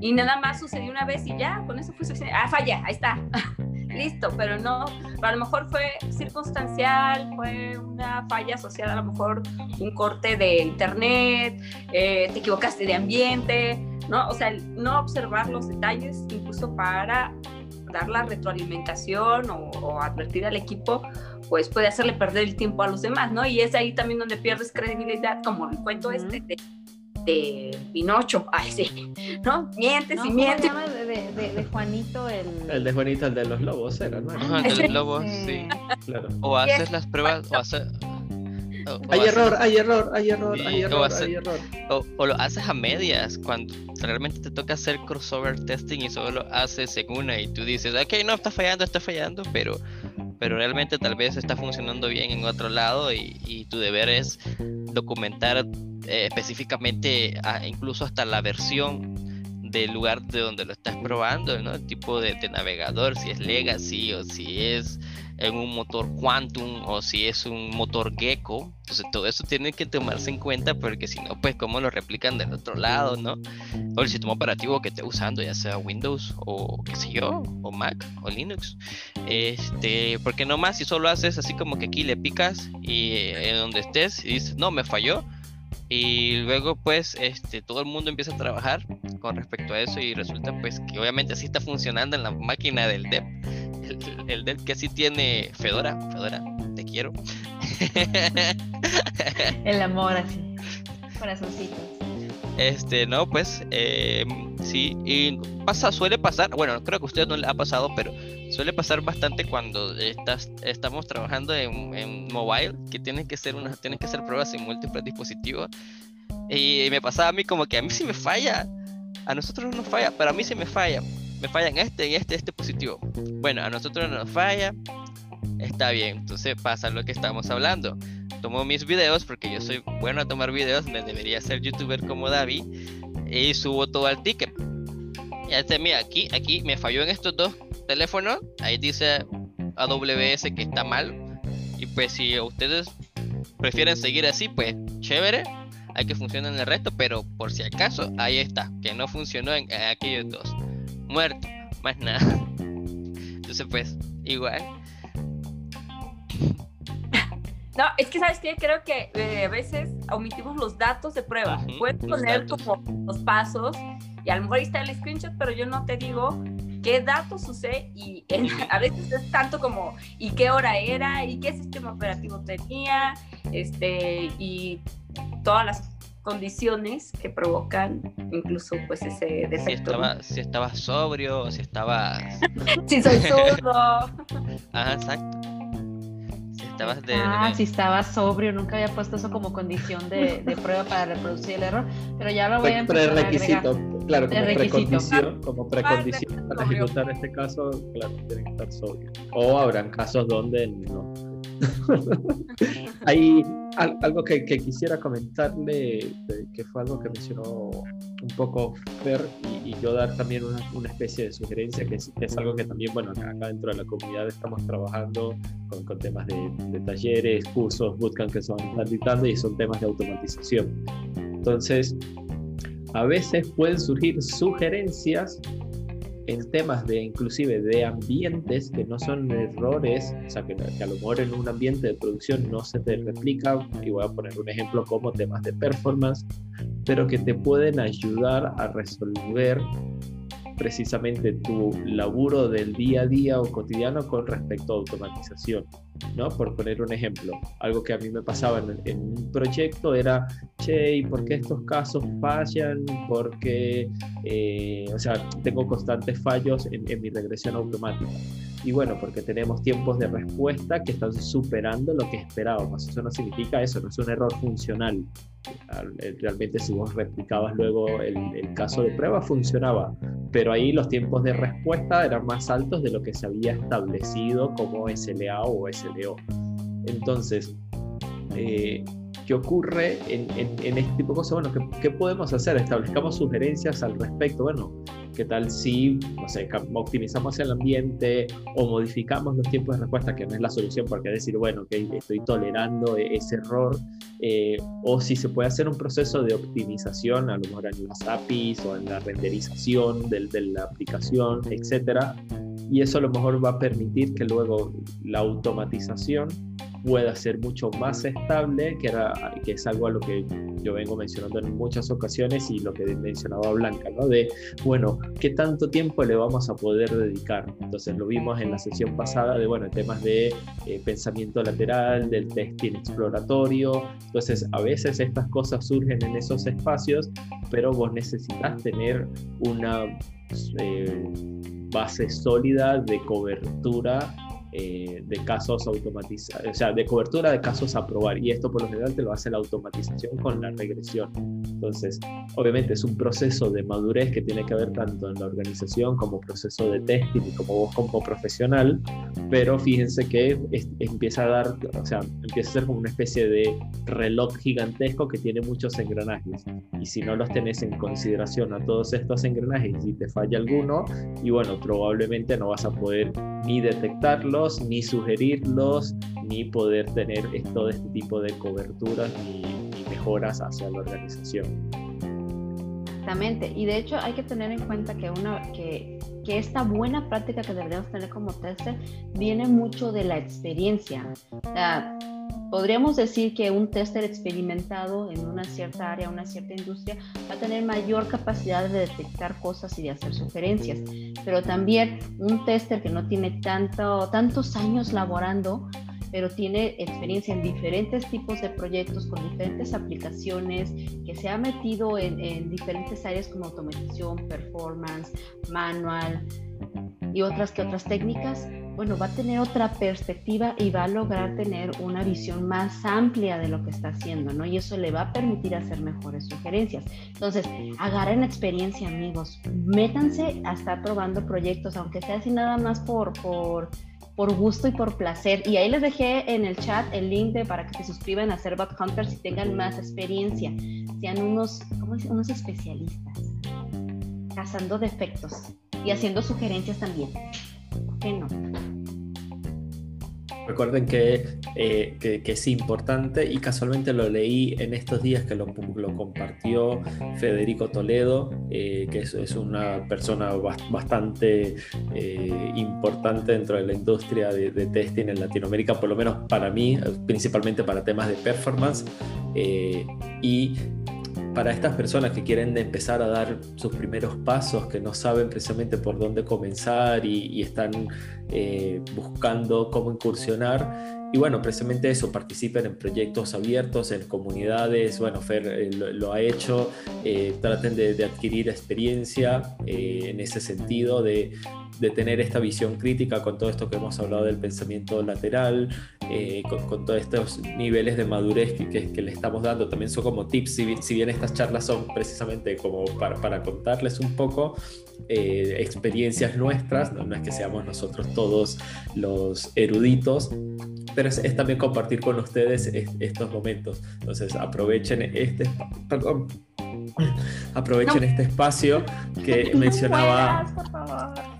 S3: y nada más sucedió una vez y ya, con eso fue suficiente. Ah, falla, ahí está. Listo, pero no, a lo mejor fue circunstancial, fue una falla asociada, a lo mejor un corte de internet, eh, te equivocaste de ambiente, ¿no? O sea, no observar los detalles incluso para dar la retroalimentación o, advertir al equipo, pues puede hacerle perder el tiempo a los demás, ¿no? Y es ahí también donde pierdes credibilidad, como el cuento este de, de, Pinocho, ay sí, ¿no? Mientes y mientes.
S2: De, de, de, Juanito el...
S4: El de Juanito, el de los lobos era, ¿no?
S1: Ajá, el de los lobos, sí. Claro. O haces las pruebas, o haces
S4: hay, error, hay error, hay error, hay error, hay error,
S1: o, lo haces a medias cuando realmente te toca hacer crossover testing y solo haces en una y tú dices, ok, no, está fallando, está fallando, pero, pero realmente tal vez está funcionando bien en otro lado y, tu deber es documentar eh, específicamente incluso hasta la versión del lugar de donde lo estás probando, ¿no? El tipo de, de navegador, si es legacy o si es en un motor Quantum o si es un motor Gecko. Entonces todo eso tiene que tomarse en cuenta porque si no, pues cómo lo replican del otro lado, ¿no? O el sistema operativo que esté usando, ya sea Windows o qué sé yo, o Mac o Linux. Este, porque no más si solo haces así como que aquí le picas y eh, en donde estés y dices, no, me falló. Y luego pues este, todo el mundo empieza a trabajar con respecto a eso y resulta pues que obviamente así está funcionando en la máquina del dev el, el que sí tiene Fedora, Fedora, te quiero.
S2: el amor así, corazoncito.
S1: Este, no, pues, eh, Sí, y pasa, suele pasar, bueno, creo que a usted no le ha pasado, pero suele pasar bastante cuando estamos trabajando en, en mobile, que tienen que ser unas, tienen que hacer pruebas en múltiples dispositivos. Y me pasaba a mí como que a mí sí me falla. A nosotros no nos falla, pero a mí sí me falla. Me falla en este, y este, este dispositivo. Bueno, a nosotros no nos falla. Está bien, entonces pasa lo que estamos hablando. Tomo mis videos porque yo soy bueno a tomar videos, me debería ser youtuber como David y subo todo al ticket. Ya este, mira, aquí, aquí me falló en estos dos teléfonos. Ahí dice AWS que está mal. Y pues si ustedes prefieren seguir así, pues chévere. Hay que funcionar en el resto, pero por si acaso, ahí está, que no funcionó en, aquellos dos. Muerto, más nada. Entonces, pues, igual.
S3: No, es que sabes que creo que eh, a veces omitimos los datos de prueba. Puedes poner como los pasos y a lo mejor está el screenshot, pero yo no te digo qué datos usé y a veces es tanto como y qué hora era y qué sistema operativo tenía este y todas las condiciones que provocan incluso pues ese defecto. Si
S1: estaba, si estaba sobrio, si estaba...
S3: si soy zurdo.
S1: Ajá, exacto. Estabas de...
S2: Ah, si estaba sobrio, nunca había puesto eso como condición de, de prueba para reproducir el error, pero ya lo voy a
S4: empezar Prerequisito, claro, como precondición, como precondición para ejecutar este caso, claro, tienen que estar sobrio. O habrán casos donde no Hay algo que, quisiera comentarle, que fue algo que mencionó un poco Fer, y, yo dar también una, especie de sugerencia, que es, algo que también, bueno, acá dentro de la comunidad estamos trabajando con, temas de, talleres, cursos, bootcamp que se van editando y son temas de automatización. Entonces, a veces pueden surgir sugerencias en temas de inclusive de ambientes que no son errores, o sea, que, a lo mejor en un ambiente de producción no se te replica, y voy a poner un ejemplo como temas de performance, pero que te pueden ayudar a resolver precisamente tu laburo del día a día o cotidiano con respecto a automatización. ¿no? Por poner un ejemplo, algo que a mí me pasaba en, un proyecto era, che, ¿y por qué estos casos fallan? Porque, eh, o sea, tengo constantes fallos en, en mi regresión automática. Y bueno, porque tenemos tiempos de respuesta que están superando lo que esperábamos. Eso no significa eso, no es un error funcional. Eh, realmente si vos replicabas luego el, caso de prueba, funcionaba. Pero ahí los tiempos de respuesta eran más altos de lo que se había establecido como SLA o SLO. Entonces, eh, ¿qué ocurre en, este tipo de cosas? Bueno, ¿qué, ¿qué podemos hacer? Establezcamos sugerencias al respecto. Bueno, ¿Qué tal si, no sé, optimizamos el ambiente o modificamos los tiempos de respuesta, que no es la solución, porque decir, bueno, que estoy tolerando e-, ese error, eh, o si se puede hacer un proceso de optimización, a lo mejor en las APIs o en la renderización de, de la aplicación, etcétera, y eso a lo mejor va a permitir que luego la automatización pueda ser mucho más estable, que, era, que es algo a lo que yo vengo mencionando en muchas ocasiones y lo que mencionaba Blanca, ¿no? De, bueno, ¿qué tanto tiempo le vamos a poder dedicar? Entonces lo vimos en la sesión pasada de, bueno, temas de eh, pensamiento lateral, del testing exploratorio. Entonces, a veces estas cosas surgen en esos espacios, pero vos necesitas tener una eh, base sólida de cobertura eh, de casos automatizados, o sea, de cobertura de casos a probar. Y esto por lo general te lo hace la automatización con la regresión. Entonces, obviamente es un proceso de madurez que tiene que ver tanto en la organización como proceso de testing y como vos como profesional, pero fíjense que empieza a dar, o sea, empieza a ser como una especie de reloj gigantesco que tiene muchos engranajes. Y si no los tenés en consideración a todos estos engranajes y te falla alguno, y bueno, probablemente no vas a poder ni ni sugerirlos, ni poder tener todo este tipo de coberturas ni, mejoras hacia la organización.
S2: Exactamente, y de hecho hay que tener en cuenta que, una, que, que esta buena práctica que deberíamos tener como tester viene mucho de la experiencia. O sea, podríamos decir que un tester experimentado en una cierta área, una cierta industria, va a tener mayor capacidad de detectar cosas y de hacer sugerencias. Pero también un tester que no tiene tanto, tantos años laborando, pero tiene experiencia en diferentes tipos de proyectos con diferentes aplicaciones, que se ha metido en, en diferentes áreas como automatización, performance, manual y otras que otras técnicas, bueno, va a tener otra perspectiva y va a lograr tener una visión más amplia de lo que está haciendo, ¿no? Y eso le va a permitir hacer mejores sugerencias. Entonces, agarren experiencia, amigos. Métanse a estar probando proyectos, aunque sea así nada más por, por, por gusto y por placer. Y ahí les dejé en el chat el link de, para que se suscriban a ser Bot Hunters y tengan más experiencia. Sean unos. Unos especialistas. Cazando defectos y haciendo sugerencias también. ¿Por qué no?
S4: Recuerden que, eh, que, que, es importante y casualmente lo leí en estos días que lo, lo compartió Federico Toledo, eh, que es, es, una persona bastante eh, importante dentro de la industria de, de, testing en Latinoamérica, por lo menos para mí, principalmente para temas de performance. y para estas personas que quieren empezar a dar sus primeros pasos, que no saben precisamente por dónde comenzar y, están eh, buscando cómo incursionar. Y bueno, precisamente eso, participen en proyectos abiertos, en comunidades. Bueno, Fer eh, lo, lo, ha hecho. Eh, traten de, de, adquirir experiencia en ese sentido, de, de, tener esta visión crítica con todo esto que hemos hablado del pensamiento lateral, eh, con, con, todos estos niveles de madurez que, que, que, le estamos dando. También son como tips, si, si bien estas charlas son precisamente como para, para contarles un poco eh, experiencias nuestras, no, no, es que seamos nosotros todos los eruditos, pero es, es, también compartir con ustedes estos momentos. Entonces aprovechen este, perdón, aprovechen no. este espacio que
S3: no
S4: mencionaba.
S3: Mueras, por favor.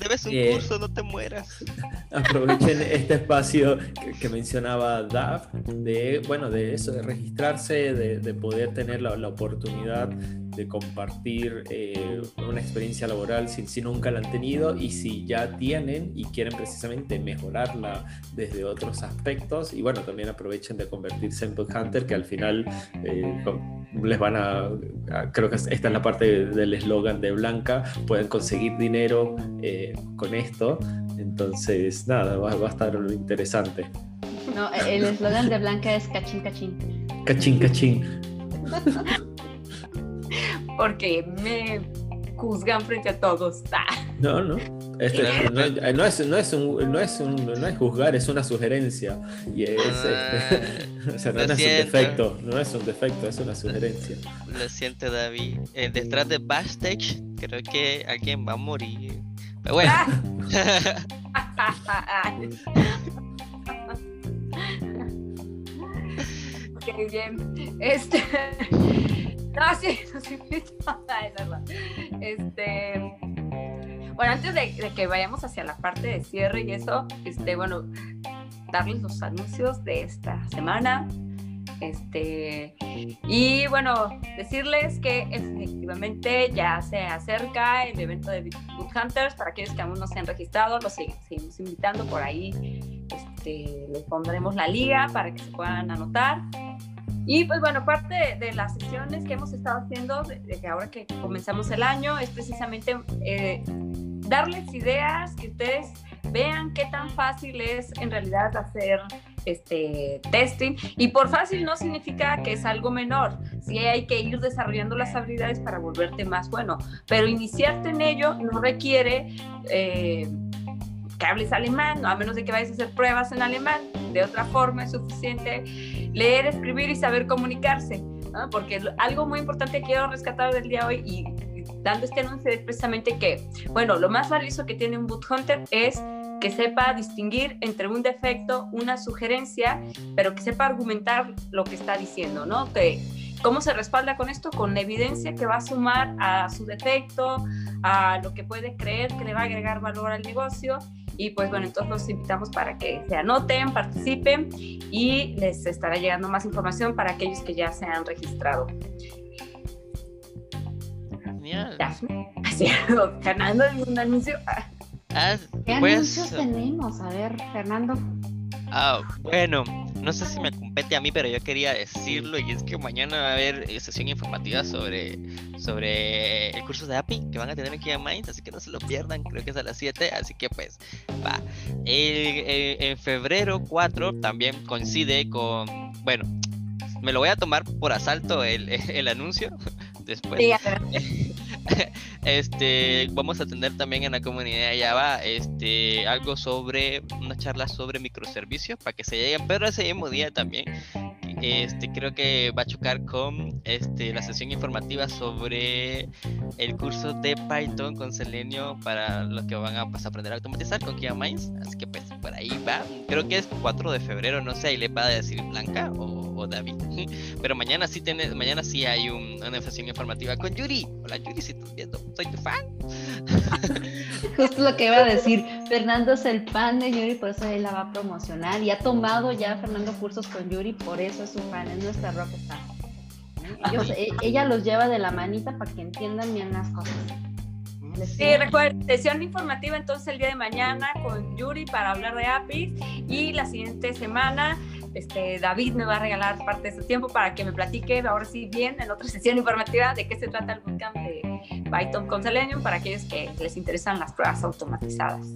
S1: Debes un eh, curso, no te mueras.
S4: Aprovechen este espacio que, que, mencionaba Dav, de, bueno, de eso, de registrarse, de, de poder tener la, la, oportunidad de compartir eh, una experiencia laboral si, si, nunca la han tenido y si ya tienen y quieren precisamente mejorarla desde otros aspectos. Y bueno, también aprovechen de convertirse en Hunter, que al final eh, les van a, a, creo que esta es la parte del eslogan de Blanca, pueden conseguir dinero eh, con esto. Entonces, nada, va, va a estar interesante.
S2: No, el eslogan de Blanca es cachín, cachín.
S4: Cachín, cachín.
S3: Porque me juzgan frente a todos.
S4: No, no. Este, no, no, es, no, es un, no, es un, no es juzgar, es una sugerencia. Y es, este, o sea, no, es un defecto, no es un defecto, es una sugerencia.
S1: Lo siento, David. Eh, detrás de backstage, creo que alguien va a morir. Pero bueno.
S3: ok, bien. Este. No, sí, no sí, es verdad. Este. Bueno, antes de, que vayamos hacia la parte de cierre y eso, este, bueno, darles los anuncios de esta semana. Este, y bueno, decirles que efectivamente ya se acerca el evento de Boot Hunters. Para aquellos que aún no se han registrado, los seguimos invitando por ahí. Este, les pondremos la liga para que se puedan anotar. Y pues bueno, parte de, las sesiones que hemos estado haciendo desde ahora que comenzamos el año es precisamente eh, darles ideas que ustedes vean qué tan fácil es en realidad hacer este testing. Y por fácil no significa que es algo menor, sí hay que ir desarrollando las habilidades para volverte más bueno, pero iniciarte en ello no requiere eh, que hables alemán, a menos de que vayas a hacer pruebas en alemán, de otra forma es suficiente leer, escribir y saber comunicarse, ¿no? porque algo muy importante que quiero rescatar del día de hoy y dando este anuncio es precisamente que, bueno, lo más valioso que tiene un boot hunter es que sepa distinguir entre un defecto, una sugerencia, pero que sepa argumentar lo que está diciendo, ¿no? Que, ¿Cómo se respalda con esto? Con evidencia que va a sumar a su defecto, a lo que puede creer que le va a agregar valor al negocio. Y pues bueno, entonces los invitamos para que se anoten, participen y les estará llegando más información para aquellos que ya se han registrado.
S1: Genial.
S3: Así, Fernando, ¿algún anuncio?
S2: Ah, ¿Qué pues, anuncios tenemos? A ver, Fernando.
S1: Ah, bueno, no sé si me compete a mí, pero yo quería decirlo y es que mañana va a haber eh, sesión informativa sobre, sobre el curso de API que van a tener aquí en Mainz, así que no se lo pierdan, creo que es a las 7, así que pues va. en febrero 4 también coincide con, bueno, me lo voy a tomar por asalto el, el anuncio después. este, vamos a tener también en la comunidad de Java este, algo sobre, una charla sobre microservicios para que se lleguen, pero ese mismo día también este, creo que va a chocar con este, la sesión informativa sobre el curso de Python con Selenium para los que van a, pues, aprender a automatizar con Kia Minds. Así que pues por ahí va. Creo que es 4 de febrero, no sé, ahí les va a decir Blanca o, David. Pero mañana sí tiene, mañana sí hay una sesión informativa con Yuri. Hola Yuri, si estás viendo, soy tu fan.
S2: Justo lo que iba a decir. Fernando es el fan de Yuri, por eso él la va a promocionar. Y ha tomado ya Fernando cursos con Yuri, por eso es su fan, es nuestra rockstar. E, ella los lleva de la manita para que entiendan bien las cosas.
S3: Sí, recuerden, sesión informativa entonces el día de mañana con Yuri para hablar de APIs y la siguiente semana este, David me va a regalar parte de su tiempo para que me platique ahora sí bien en otra sesión informativa de qué se trata el bootcamp de Python con Selenium para aquellos que les interesan las pruebas automatizadas.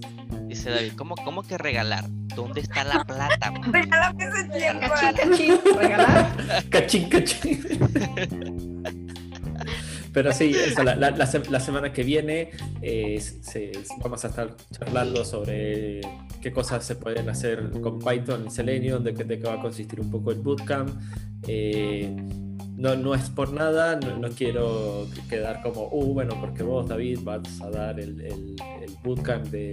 S1: Dice David, ¿cómo, cómo que regalar? ¿Dónde está la plata?
S3: Regálame ese tiempo. Cachín, cachín, regalar.
S4: Cachín, cachín. Pero sí, la, semana que viene eh, vamos a estar charlando sobre qué cosas se pueden hacer con Python y Selenium, de qué, va a consistir un poco el bootcamp. Eh, no, no es por nada, no, quiero quedar como, uh, bueno, porque vos, David, vas a dar el, el, bootcamp de,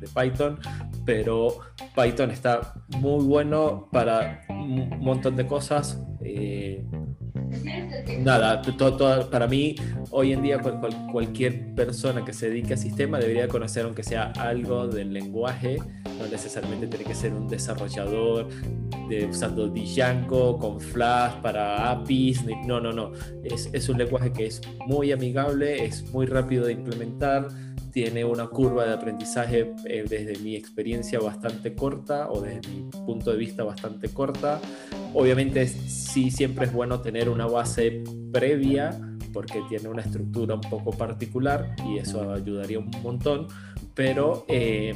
S4: de, Python, pero Python está muy bueno para un montón de cosas. Eh, nada, todo, para mí, hoy en día cualquier persona que se dedique a sistema debería conocer, aunque sea algo del lenguaje, no necesariamente tiene que ser un desarrollador de, usando Django con Flash para APIs, no, no, no, es, es un lenguaje que es muy amigable, es muy rápido de implementar tiene una curva de aprendizaje eh, desde mi experiencia bastante corta o desde mi punto de vista bastante corta. Obviamente sí siempre es bueno tener una base previa porque tiene una estructura un poco particular y eso ayudaría un montón, pero eh,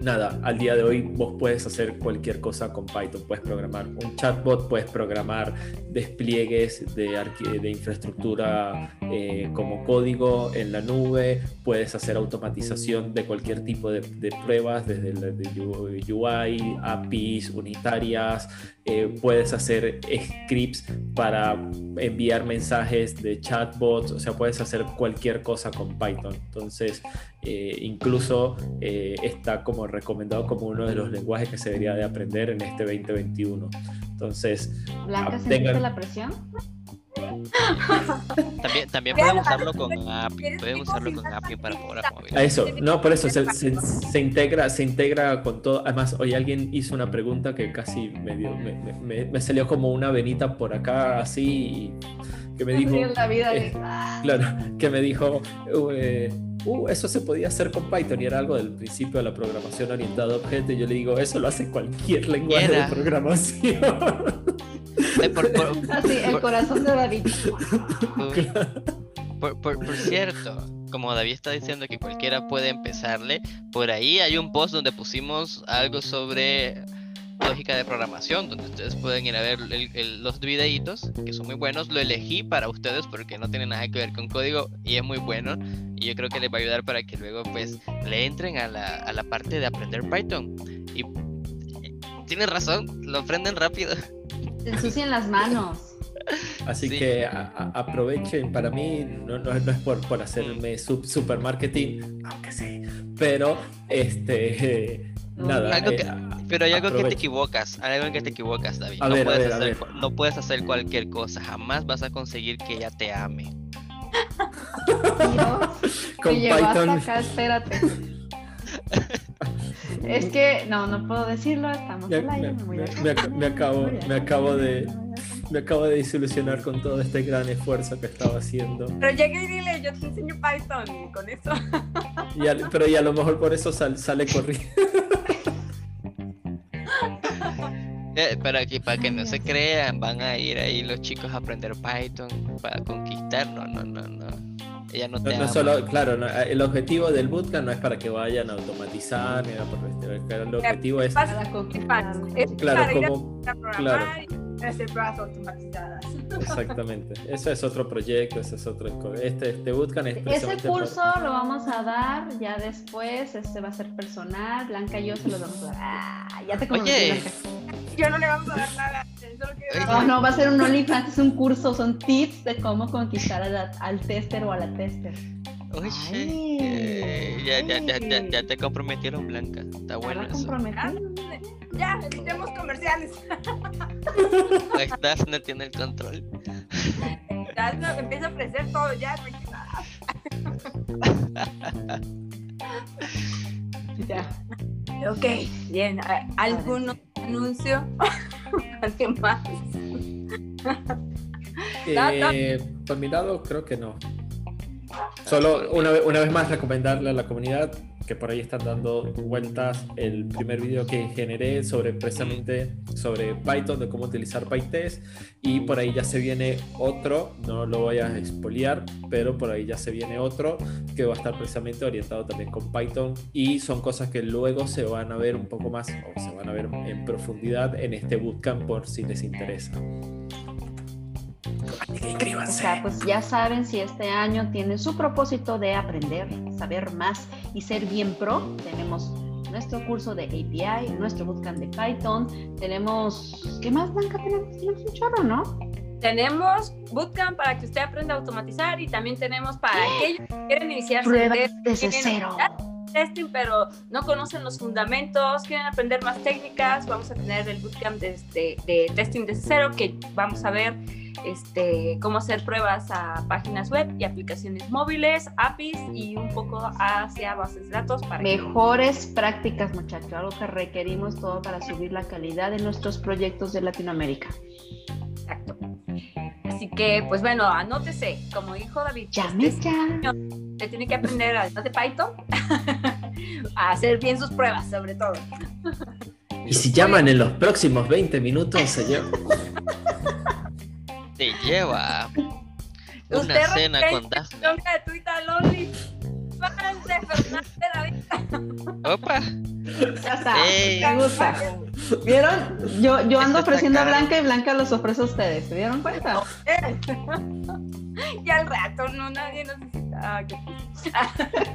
S4: nada, al día de hoy vos puedes hacer cualquier cosa con Python. Puedes programar un chatbot, puedes programar despliegues de, de infraestructura eh, como código en la nube, puedes hacer automatización de cualquier tipo de, pruebas, desde el UI, APIs, unitarias, eh, puedes hacer scripts para enviar mensajes de chatbots, o sea, puedes hacer cualquier cosa con Python. Entonces, eh, incluso está como recomendado como uno de los lenguajes que se debería de aprender en este 2021. Entonces,
S2: Blanca, ¿sentiste la presión?
S1: También, también pueden usarlo con API, pueden usarlo con API para poder
S4: A eso, no, por eso se, se, integra, se integra con todo. Además, hoy alguien hizo una pregunta que casi me, dio, me, me, salió como una venita por acá, así, que me dijo. Eh, claro, que me dijo. Eh, uh, eso se podía hacer con Python y era algo del principio de la programación orientada a objetos. Y yo le digo, eso lo hace cualquier lenguaje de programación.
S2: Así, el corazón de David.
S1: Por, cierto, como David está diciendo que cualquiera puede empezarle, por ahí hay un post donde pusimos algo sobre lógica de programación, donde ustedes pueden ir a ver los videitos, que son muy buenos. Lo elegí para ustedes porque no tiene nada que ver con código y es muy bueno. Y yo creo que les va a ayudar para que luego pues le entren a la, a la parte de aprender Python. Y tienen razón, lo aprenden rápido.
S2: Se ensucian las manos.
S4: Así que aprovechen, para mí no, no, es por, por hacerme super marketing, aunque sí, pero este... nada,
S1: eh, pero hay algo que te equivocas, hay algo en que te equivocas, David. no, puedes hacer, no puedes hacer cualquier cosa, jamás vas a conseguir que ella te ame.
S2: Con Python. Acá, espérate. es que no, no puedo decirlo, estamos me,
S4: me, me, acabo, me acabo de me acabo de desilusionar con todo este gran esfuerzo que estaba haciendo.
S3: Pero llegué y dile, yo te enseño Python con eso.
S4: pero y a lo mejor por eso sale corriendo.
S1: Eh, para que, para que no se crean, van a ir ahí los chicos a aprender Python para conquistar. No, no, no, no. Ella no te
S4: No, no solo, claro, no, el objetivo del bootcamp no es para que vayan a automatizar, ni nada por el estilo. El objetivo es.
S3: Es
S4: claro,
S3: para ir a
S4: como,
S3: programar
S4: claro.
S3: Pruebas automatizadas.
S4: exactamente. Eso es otro proyecto, eso es otro. Este, este bootcamp es
S2: Ese curso
S4: para-
S2: lo vamos a dar ya después, este va a ser personal, Blanca y yo se lo vamos a dar. Ah, ya te comprometí,
S1: Oye.
S3: Yo no le vamos a dar nada.
S2: No, no, va a ser un OnlyFans, es un curso, son tips de cómo conquistar a la- al tester o a la tester.
S1: Oye,
S2: Ay,
S1: eh, ya, ya, ya, ya,
S2: ay.
S1: ya te comprometieron, Blanca. Está bueno eso.
S3: Ya, necesitamos comerciales.
S1: Estás, no tiene el control.
S3: Ya no, empieza a ofrecer todo, ya.
S2: Ya.
S3: Ok, bien. ¿a- ¿Algún otro anuncio? ¿Alguien más?
S4: Eh, por mi lado, creo que no. Solo una, una vez más recomendarle a la comunidad que por ahí están dando vueltas el primer video que generé sobre precisamente sobre Python, de cómo utilizar PyTest y por ahí ya se viene otro, no lo voy a expoliar, pero por ahí ya se viene otro que va a estar precisamente orientado también con Python y son cosas que luego se van a ver un poco más o se van a ver en profundidad en este bootcamp por si les interesa. Así que
S2: O sea, pues ya saben si este año tienen su propósito de aprender, saber más y ser bien pro, tenemos nuestro curso de API, nuestro bootcamp de Python, tenemos, ¿qué más, Blanca? Tenemos, tenemos un chorro, ¿no?
S3: Tenemos bootcamp para que usted aprenda a automatizar y también tenemos para aquellos que quieren test-
S2: desde cero.
S3: testing, pero no conocen los fundamentos, quieren aprender más técnicas, vamos a tener el bootcamp de, este- de testing desde cero, que vamos a ver este, cómo hacer pruebas a páginas web y aplicaciones móviles, APIs y un poco hacia bases de datos para que-
S2: Mejores prácticas, muchachos, algo que requerimos todo para subir la calidad de nuestros proyectos de Latinoamérica.
S3: Exacto. Así que, pues bueno, anótese, como dijo David,
S2: Llame
S3: este
S2: ya.
S3: Usted tiene que aprender, además de Python, a hacer bien sus pruebas, sobre todo.
S4: Y si llaman en los próximos 20 minutos, se lleva-
S1: Te lleva una
S3: Usted
S1: cena con
S3: Lonely. Fernández de la vida.
S1: Opa.
S2: Ya está. Me gusta. ¿Vieron? Yo, yo ando ofreciendo a. Blanca y Blanca los ofrece a ustedes. ¿Se dieron cuenta?
S3: y al rato no nadie nos necesita. Ah, qué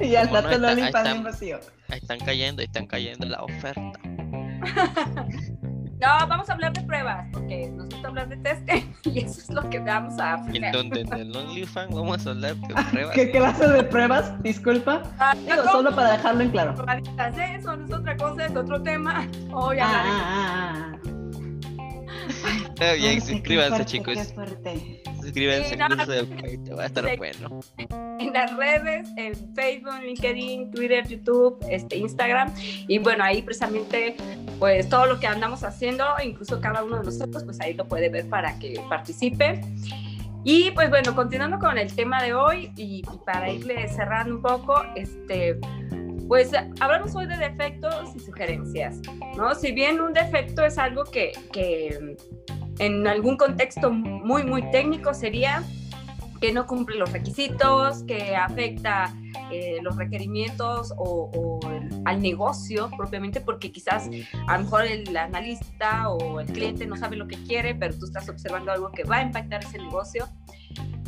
S2: y al
S1: Bueno,
S2: rato OnlyFans
S1: está.
S2: bien vacío.
S1: Ahí están cayendo, ahí están cayendo la oferta.
S3: No, vamos a hablar de pruebas, porque nos gusta hablar de testing y eso es lo que vamos a
S1: En
S3: aprender.
S1: donde en el OnlyFans vamos a hablar de pruebas.
S2: ¿Qué clase de pruebas? Disculpa.
S3: Ah,
S2: Digo,
S3: no,
S2: solo para dejarlo en claro.
S3: probaditas, ¿eh? Eso no es otra cosa, es otro tema.
S2: Ah,
S3: hablaremos
S2: ah, ah, ah.
S1: Está bien, suscríbanse chicos.
S2: Qué fuerte.
S1: Suscríbanse
S3: no,
S1: Python, va a estar bueno.
S3: en las redes, en Facebook, LinkedIn, Twitter, YouTube, este, Instagram. Y bueno, ahí precisamente, pues todo lo que andamos haciendo, incluso cada uno de nosotros, pues ahí lo puede ver para que participe. Y pues bueno, continuando con el tema de hoy y, y para irle cerrando un poco, este, pues hablamos hoy de defectos y sugerencias, ¿no? Si bien un defecto es algo que, que en algún contexto muy, muy técnico sería que no cumple los requisitos, que afecta eh, los requerimientos o, o el- al negocio propiamente, porque quizás a lo mejor el analista o el cliente no sabe lo que quiere, pero tú estás observando algo que va a impactar ese negocio.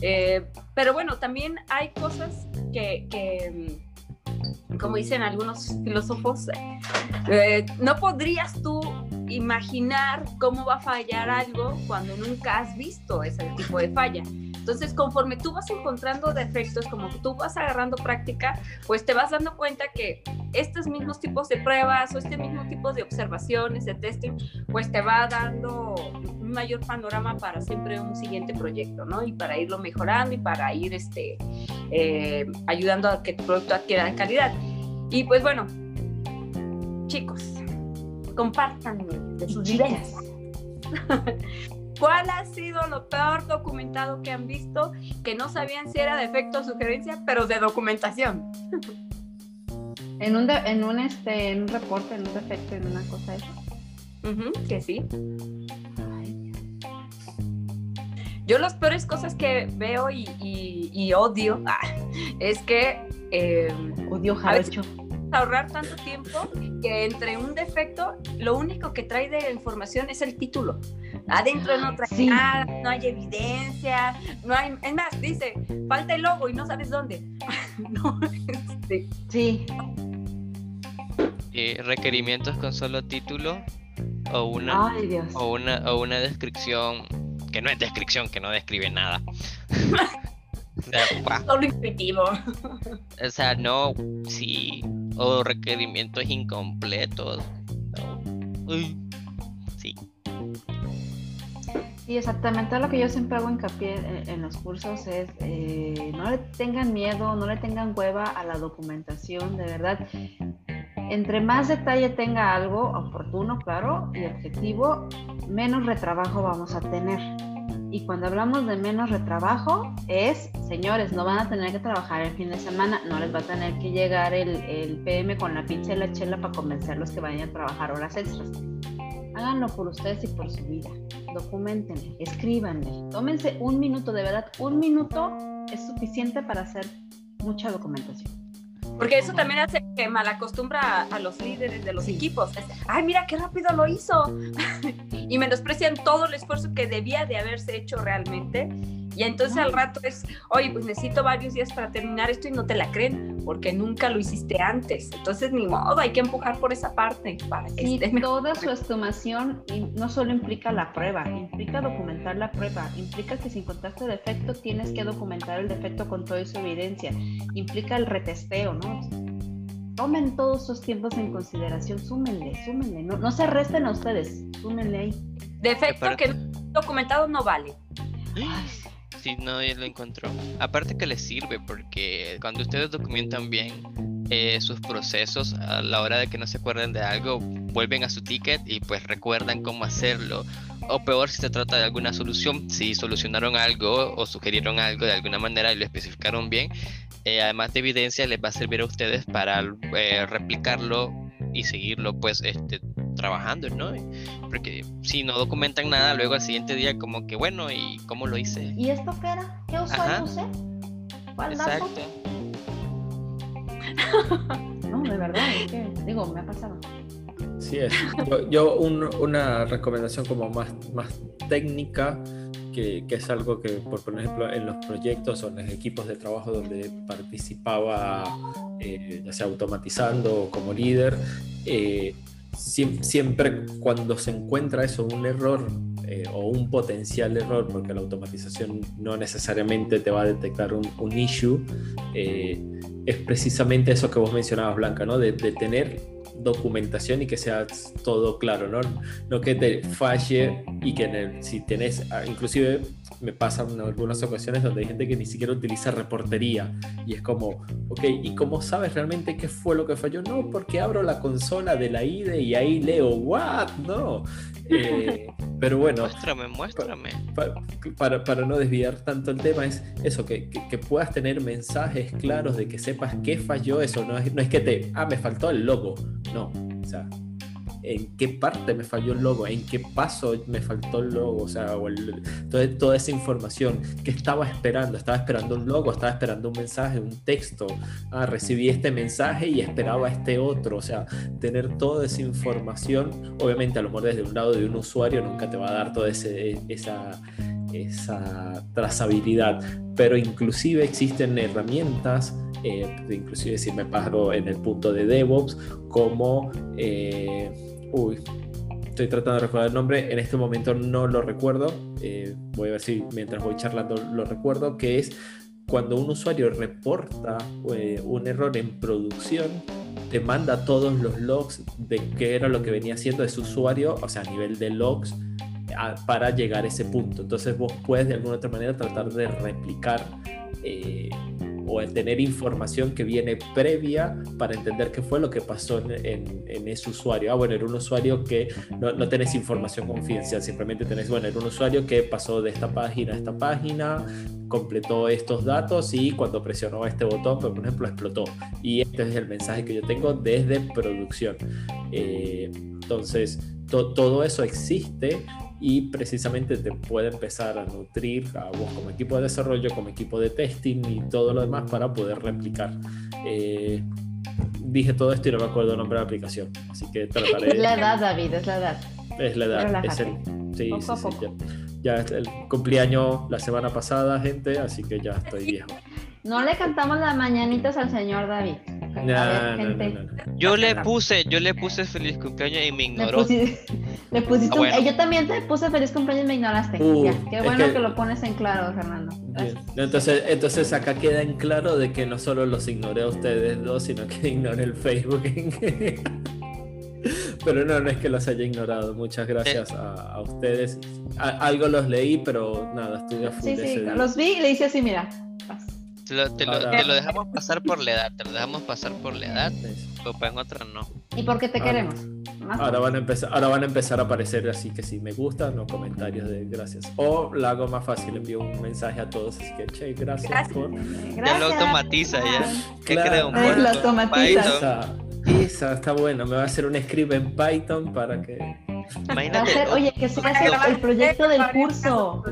S3: Eh, pero bueno, también hay cosas que, que, como dicen algunos filósofos, eh, no podrías tú imaginar cómo va a fallar algo cuando nunca has visto ese tipo de falla. Entonces, conforme tú vas encontrando defectos, como tú vas agarrando práctica, pues te vas dando cuenta que estos mismos tipos de pruebas o este mismo tipo de observaciones, de testing, pues te va dando un mayor panorama para siempre un siguiente proyecto, ¿no? Y para irlo mejorando y para ir este, eh, ayudando a que tu producto adquiera calidad. Y pues bueno, chicos, compartan de sus ideas. ¿Cuál ha sido lo peor documentado que han visto que no sabían si era defecto o sugerencia, pero de documentación?
S2: En un, de- en un, este, en un reporte, en un defecto, en una cosa esa.
S3: Que sí. Yo las peores cosas que veo y, y- y odio ah, es que eh,
S2: Odio
S3: A veces-
S2: jarocho.
S3: Ahorrar tanto tiempo que entre un defecto, lo único que trae de información es el título. Adentro no trae
S2: Sí.
S3: nada, no hay evidencia, no hay, es más, dice, falta el logo y no sabes dónde. no, este,
S2: Sí,
S1: Eh, requerimientos con solo título o una,
S2: ay Dios.
S1: o una o una descripción que no es descripción, que no describe nada. o, sea, pa,
S3: solo intuitivo.
S1: o sea, no, sí, o requerimientos incompletos. sí.
S2: Sí, exactamente. Lo que yo siempre hago hincapié en, en los cursos es eh, no le tengan miedo, no le tengan hueva a la documentación, de verdad. Entre más detalle tenga algo, oportuno, claro, y objetivo, menos retrabajo vamos a tener. Y cuando hablamos de menos retrabajo, es, señores, no van a tener que trabajar el fin de semana, no les va a tener que llegar el, el PM con la pizza y la chela para convencerlos que vayan a trabajar horas extras. Háganlo por ustedes y por su vida. Documentenle, escríbanle. Tómense un minuto, de verdad, un minuto es suficiente para hacer mucha documentación.
S3: Porque eso también hace que malacostumbra a, los líderes de los
S2: Sí.
S3: equipos. Es, Ay, mira qué rápido lo hizo. y menosprecian todo el esfuerzo que debía de haberse hecho realmente. Y entonces al rato es, oye, pues necesito varios días para terminar esto y no te la creen, porque nunca lo hiciste antes. Entonces, ni modo, hay que empujar por esa parte para que
S2: Y
S3: esté mejor.
S2: toda su estimación y no solo implica la prueba, implica documentar la prueba, implica que si encontraste defecto tienes que documentar el defecto con toda su evidencia, implica el retesteo, ¿no? Tomen todos esos tiempos en consideración, súmenle, súmenle, no, no se resten a ustedes, súmenle ahí.
S3: Defecto que documentado no vale.
S2: Ay,
S1: Sí, nadie lo encontró. Aparte que les sirve porque cuando ustedes documentan bien eh, sus procesos, a la hora de que no se acuerden de algo, vuelven a su ticket y pues recuerdan cómo hacerlo. O peor si se trata de alguna solución, si solucionaron algo o sugirieron algo de alguna manera y lo especificaron bien, eh, además de evidencia les va a servir a ustedes para eh, replicarlo y seguirlo pues este trabajando, ¿no? Porque si no documentan nada, luego al siguiente día como que bueno, ¿y cómo lo hice?
S2: ¿Y esto qué era? ¿Qué usuario usé? ¿Cuál dato?
S1: Exacto.
S2: No, de verdad, es que, digo, me ha pasado.
S4: Sí es. Yo, yo un- una recomendación como más, más técnica, que, que es algo que, por, por ejemplo, en los proyectos o en los equipos de trabajo donde participaba, eh, ya sea automatizando o como líder, eh, siem- siempre cuando se encuentra eso, un error eh, o un potencial error, porque la automatización no necesariamente te va a detectar un, un issue, eh, es precisamente eso que vos mencionabas, Blanca, ¿no? De, tener documentación y que sea todo claro, ¿no? No que te falle y que si tenés, ah, inclusive me pasan en algunas ocasiones donde hay gente que ni siquiera utiliza reportería y es como, ok, ¿y cómo sabes realmente qué fue lo que falló? No, porque abro la consola de la IDE y ahí leo, ¿what? No. Eh, pero bueno,
S1: Muéstrame, muéstrame.
S4: pa- para, para no desviar tanto el tema, es eso, que, que- que puedas tener mensajes claros de que sepas qué falló eso, no es, no es que te, ah, me faltó el logo, no, o sea, en qué parte me falló el logo, en qué paso me faltó el logo, o sea, o el- toda, toda esa información que estaba esperando, estaba esperando un logo, estaba esperando un mensaje, un texto, ah, recibí este mensaje y esperaba este otro, o sea, tener toda esa información, obviamente a lo mejor desde un lado de un usuario nunca te va a dar toda esa, esa trazabilidad, pero inclusive existen herramientas, eh, inclusive si me paro en el punto de DevOps, como, eh, uy, estoy tratando de recordar el nombre, en este momento no lo recuerdo, eh, voy a ver si mientras voy charlando lo recuerdo, que es cuando un usuario reporta eh, un error en producción, te manda todos los logs de qué era lo que venía haciendo ese usuario, o sea, a nivel de logs, para llegar a ese punto. Entonces vos puedes de alguna otra manera tratar de replicar eh, o en tener información que viene previa para entender qué fue lo que pasó en, en, ese usuario. Ah, bueno, era un usuario que no, no, tenés información confidencial, simplemente tenés, bueno, era un usuario que pasó de esta página a esta página, completó estos datos y cuando presionó este botón, por ejemplo, explotó. Y este es el mensaje que yo tengo desde producción. Eh, entonces, todo eso existe y precisamente te puede empezar a nutrir a vos como equipo de desarrollo, como equipo de testing y todo lo demás para poder replicar. Eh, dije todo esto y no me acuerdo el nombre de la aplicación, así que trataré.
S2: Es la edad, David, es la edad.
S4: Es la edad, es el. Sí, sí, sí, ya, ya el cumpleaños la semana pasada, gente, así que ya estoy viejo.
S2: No le cantamos las mañanitas al señor David.
S1: yo le puse, yo le puse feliz cumpleaños y me ignoró.
S2: Le, pusiste, ah, yo también te puse feliz cumpleaños y me ignoraste. Uh, qué bueno que... lo pones en claro, Fernando.
S4: Entonces, entonces acá queda en claro de que no solo los ignoré a ustedes dos, sino que ignoré el Facebook. pero no, no es que los haya ignorado. Muchas gracias a, ustedes. algo los leí, pero nada, estuve a full
S2: sí, sí, Los vi y le hice así, mira.
S1: Te lo, te, lo, dejamos pasar por la edad, te lo dejamos pasar por la edad, pero en otras no.
S2: ¿Y por qué te queremos?
S4: Ahora van, a empezar, ahora van a empezar a aparecer así que si me gustan o comentarios de gracias. O la hago más fácil, envío un mensaje a todos, así que che, gracias, por.
S1: Ya lo automatiza ya. ¿Qué creo?
S2: lo automatiza.
S4: Esa, está bueno, me va a hacer un script en Python para que.
S2: Imagínate. oye, que sea el proyecto del curso.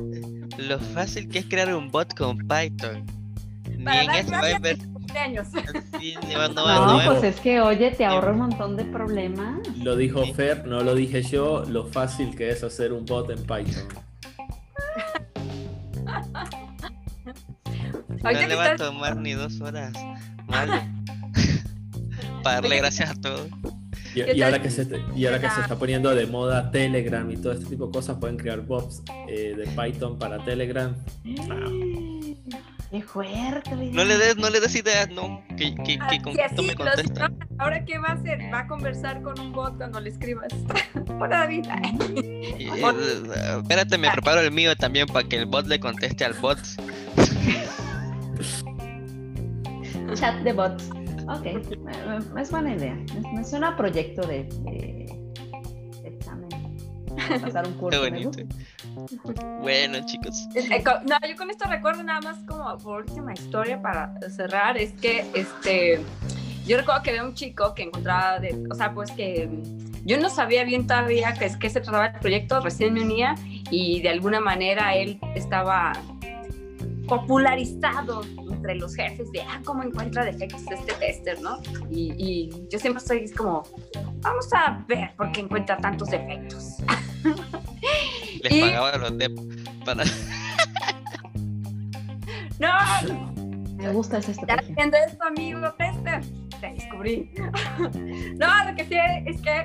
S1: Lo fácil que es crear un bot con Python
S2: no, pues es que, oye, te ahorra un montón de problemas.
S4: Lo dijo Fer, no lo dije yo, lo fácil que es hacer un bot en Python.
S1: No le va a tomar ni dos horas. Vale. Para darle gracias a todos.
S4: Y, ahora que se, y ahora que se está poniendo de moda Telegram y todo este tipo de cosas, pueden crear bots eh, de Python para Telegram.
S2: Qué fuerte.
S1: No le des, no le des ideas, no. Que, que, que con
S3: esto me contesta. ahora qué va a hacer? Va a conversar con un bot cuando le escribas. Hola David.
S1: espérate, me preparo el mío también para que el bot le conteste al bot.
S2: Chat de bots. Ok, es buena idea. Me suena a proyecto de. Pasar un curso. Qué bonito.
S1: Bueno, chicos.
S3: Eh, no, yo con esto recuerdo nada más como por última historia para cerrar, es que este yo recuerdo que había un chico que encontraba de, o sea, pues que yo no sabía bien todavía qué, qué se trataba el proyecto, recién me unía y de alguna manera él estaba popularizado entre los jefes de, ah, cómo encuentra defectos este tester, ¿no? Y, y yo siempre estoy como, vamos a ver por qué encuentra tantos defectos.
S1: Les y... pagaba los de para.
S3: ¡No!
S2: Me gusta ese
S3: Ya haciendo esto, amigo tester. Te descubrí. no, lo que sí es que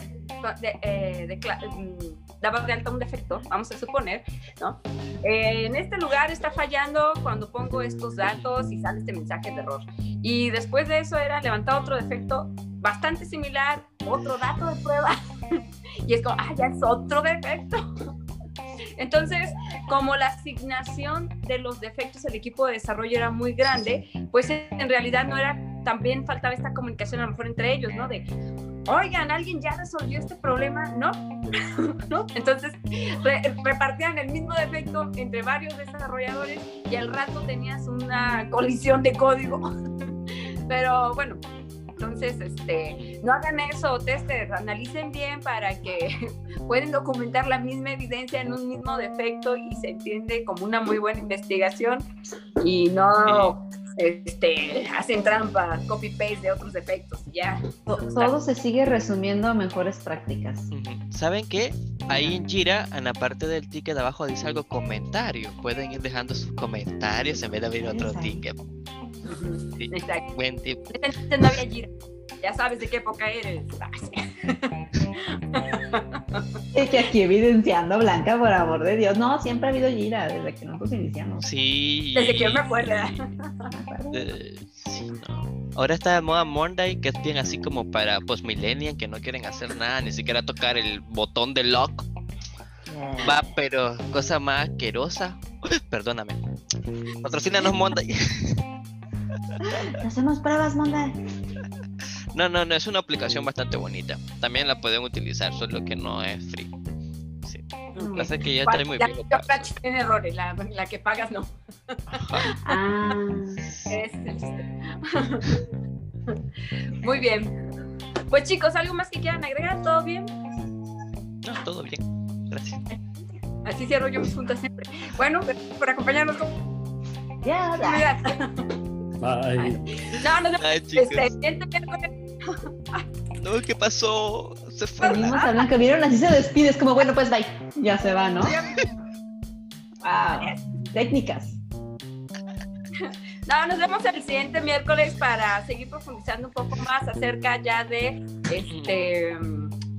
S3: eh, de, mm, daba de alta un defecto, vamos a suponer, ¿no? Eh, en este lugar está fallando cuando pongo estos datos y sale este mensaje de error. Y después de eso era levantar otro defecto bastante similar, otro dato de prueba. y es como, ah, ya es otro defecto. Entonces, como la asignación de los defectos del equipo de desarrollo era muy grande, pues en realidad no era, también faltaba esta comunicación a lo mejor entre ellos, ¿no? De, oigan, alguien ya resolvió este problema, ¿no? ¿No? Entonces, repartían el mismo defecto entre varios desarrolladores y al rato tenías una colisión de código. Pero bueno, entonces, este, no hagan eso, testers, analicen bien para que pueden documentar la misma evidencia en un mismo defecto y se entiende como una muy buena investigación y no este, hacen trampa, copy-paste de otros defectos. Ya.
S2: Todo se sigue resumiendo a mejores prácticas.
S1: ¿Saben qué? Ahí en Jira, en la parte del ticket de abajo dice algo comentario. Pueden ir dejando sus comentarios en vez de abrir otro ticket.
S3: Exacto. Buen tip. No había Jira. Ya sabes de qué época eres.
S2: Es que aquí evidenciando Blanca, por amor de Dios. No, siempre ha habido Gira desde que nosotros iniciamos.
S1: Sí.
S3: Desde que yo me acuerdo.
S1: Eh, sí, no. Ahora está de moda Monday, que es bien así como para post millennial que no quieren hacer nada, ni siquiera tocar el botón de lock. Va, pero cosa más asquerosa. Perdóname. Patrocínanos Monday.
S2: Hacemos pruebas, Monday.
S1: No, no, no, es una aplicación bastante bonita. También la pueden utilizar, solo que no es free. Sí. Lo que pasa es que ya está muy
S3: La tiene errores, la, la que pagas no.
S2: Ah,
S3: Ese es. Muy bien. Pues chicos, ¿algo más que quieran agregar? ¿Todo bien?
S1: No, todo bien. Gracias.
S3: Así cierro yo mis juntas siempre. Bueno, gracias por acompañarnos
S2: ya, ya.
S3: comunidad.
S4: Bye.
S3: No, no, no. Este.
S1: No, ¿qué pasó? Se fue.
S2: Venimos a Blanca, vieron, así se despide, es como, bueno, pues bye. Ya se va, ¿no? Wow. Técnicas.
S3: No, nos vemos el siguiente miércoles para seguir profundizando un poco más acerca ya de este.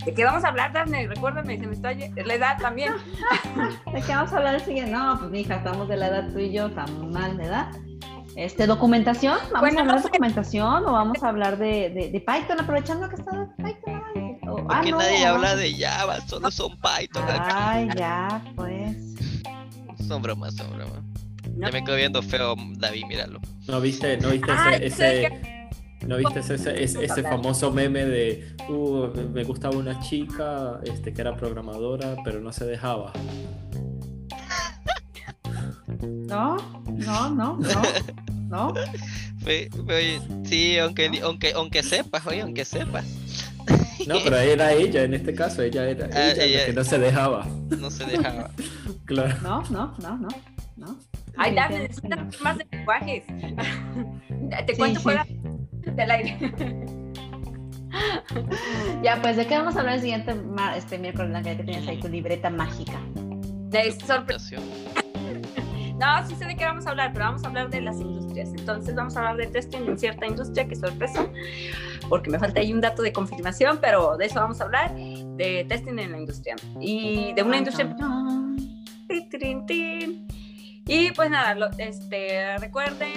S3: ¿De qué vamos a hablar, Daphne? Recuérdame, se me está la edad también.
S2: ¿De qué vamos a hablar el siguiente? No, pues mija, estamos de la edad tú y yo, estamos mal de edad. Este, documentación, vamos
S3: Bueno,
S2: a hablar
S3: no
S2: de documentación o vamos a hablar de, de, de Python, aprovechando que está Python. o- ah,
S1: Porque
S2: no,
S1: nadie
S2: no.
S1: habla de Java, solo son Python.
S2: Ay, ya, pues.
S1: Son bromas, son bromas.
S3: No.
S1: Ya me quedo viendo feo, David, míralo.
S4: ¿No viste, no viste
S3: Ay,
S4: ese, ese- ¿no viste ese, ese, ese- ese famoso meme de "Uh, me gustaba una chica este, que era programadora, pero no se dejaba?
S2: No, no, no, no, no.
S1: Sí, aunque, aunque, aunque sepas, oye, aunque sepas.
S4: No, pero era ella en este caso, ella era
S1: Ah,
S4: ella la
S1: ella-
S4: que no se dejaba.
S1: No se dejaba.
S4: Claro.
S2: No, no, no, no, no.
S3: Ay,
S2: Definitivamente
S3: necesitas más de lenguajes. Te
S2: Sí,
S3: cuento
S2: sí.
S3: fuera del aire.
S2: Ya, pues, ¿de qué vamos a hablar el siguiente este miércoles, Blanca, que tienes ahí tu libreta mágica?
S3: De sorpre-
S1: Presentación.
S3: No, sí sé de qué vamos a hablar, pero vamos a hablar de las industrias. Entonces vamos a hablar de testing en cierta industria, que sorpresa, porque me falta ahí un dato de confirmación, pero de eso vamos a hablar, de testing en la industria. Y de una industria... Y pues nada, lo- este, recuerden,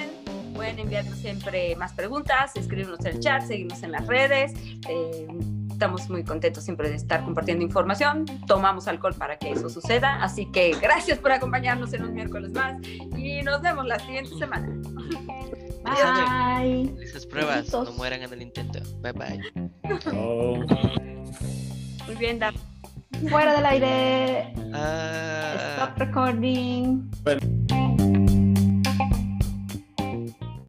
S3: pueden enviarnos siempre más preguntas, escribirnos en el chat, seguirnos en las redes. eh, estamos muy contentos siempre de estar compartiendo información. Tomamos alcohol para que eso suceda. Así que gracias por acompañarnos en un miércoles más y nos vemos la siguiente semana.
S2: Bye.
S1: Esas pruebas no mueran en el intento. Bye bye.
S4: Oh.
S3: Muy bien, Daf.
S2: Fuera del aire.
S1: Ah.
S2: Stop recording.
S4: Bueno,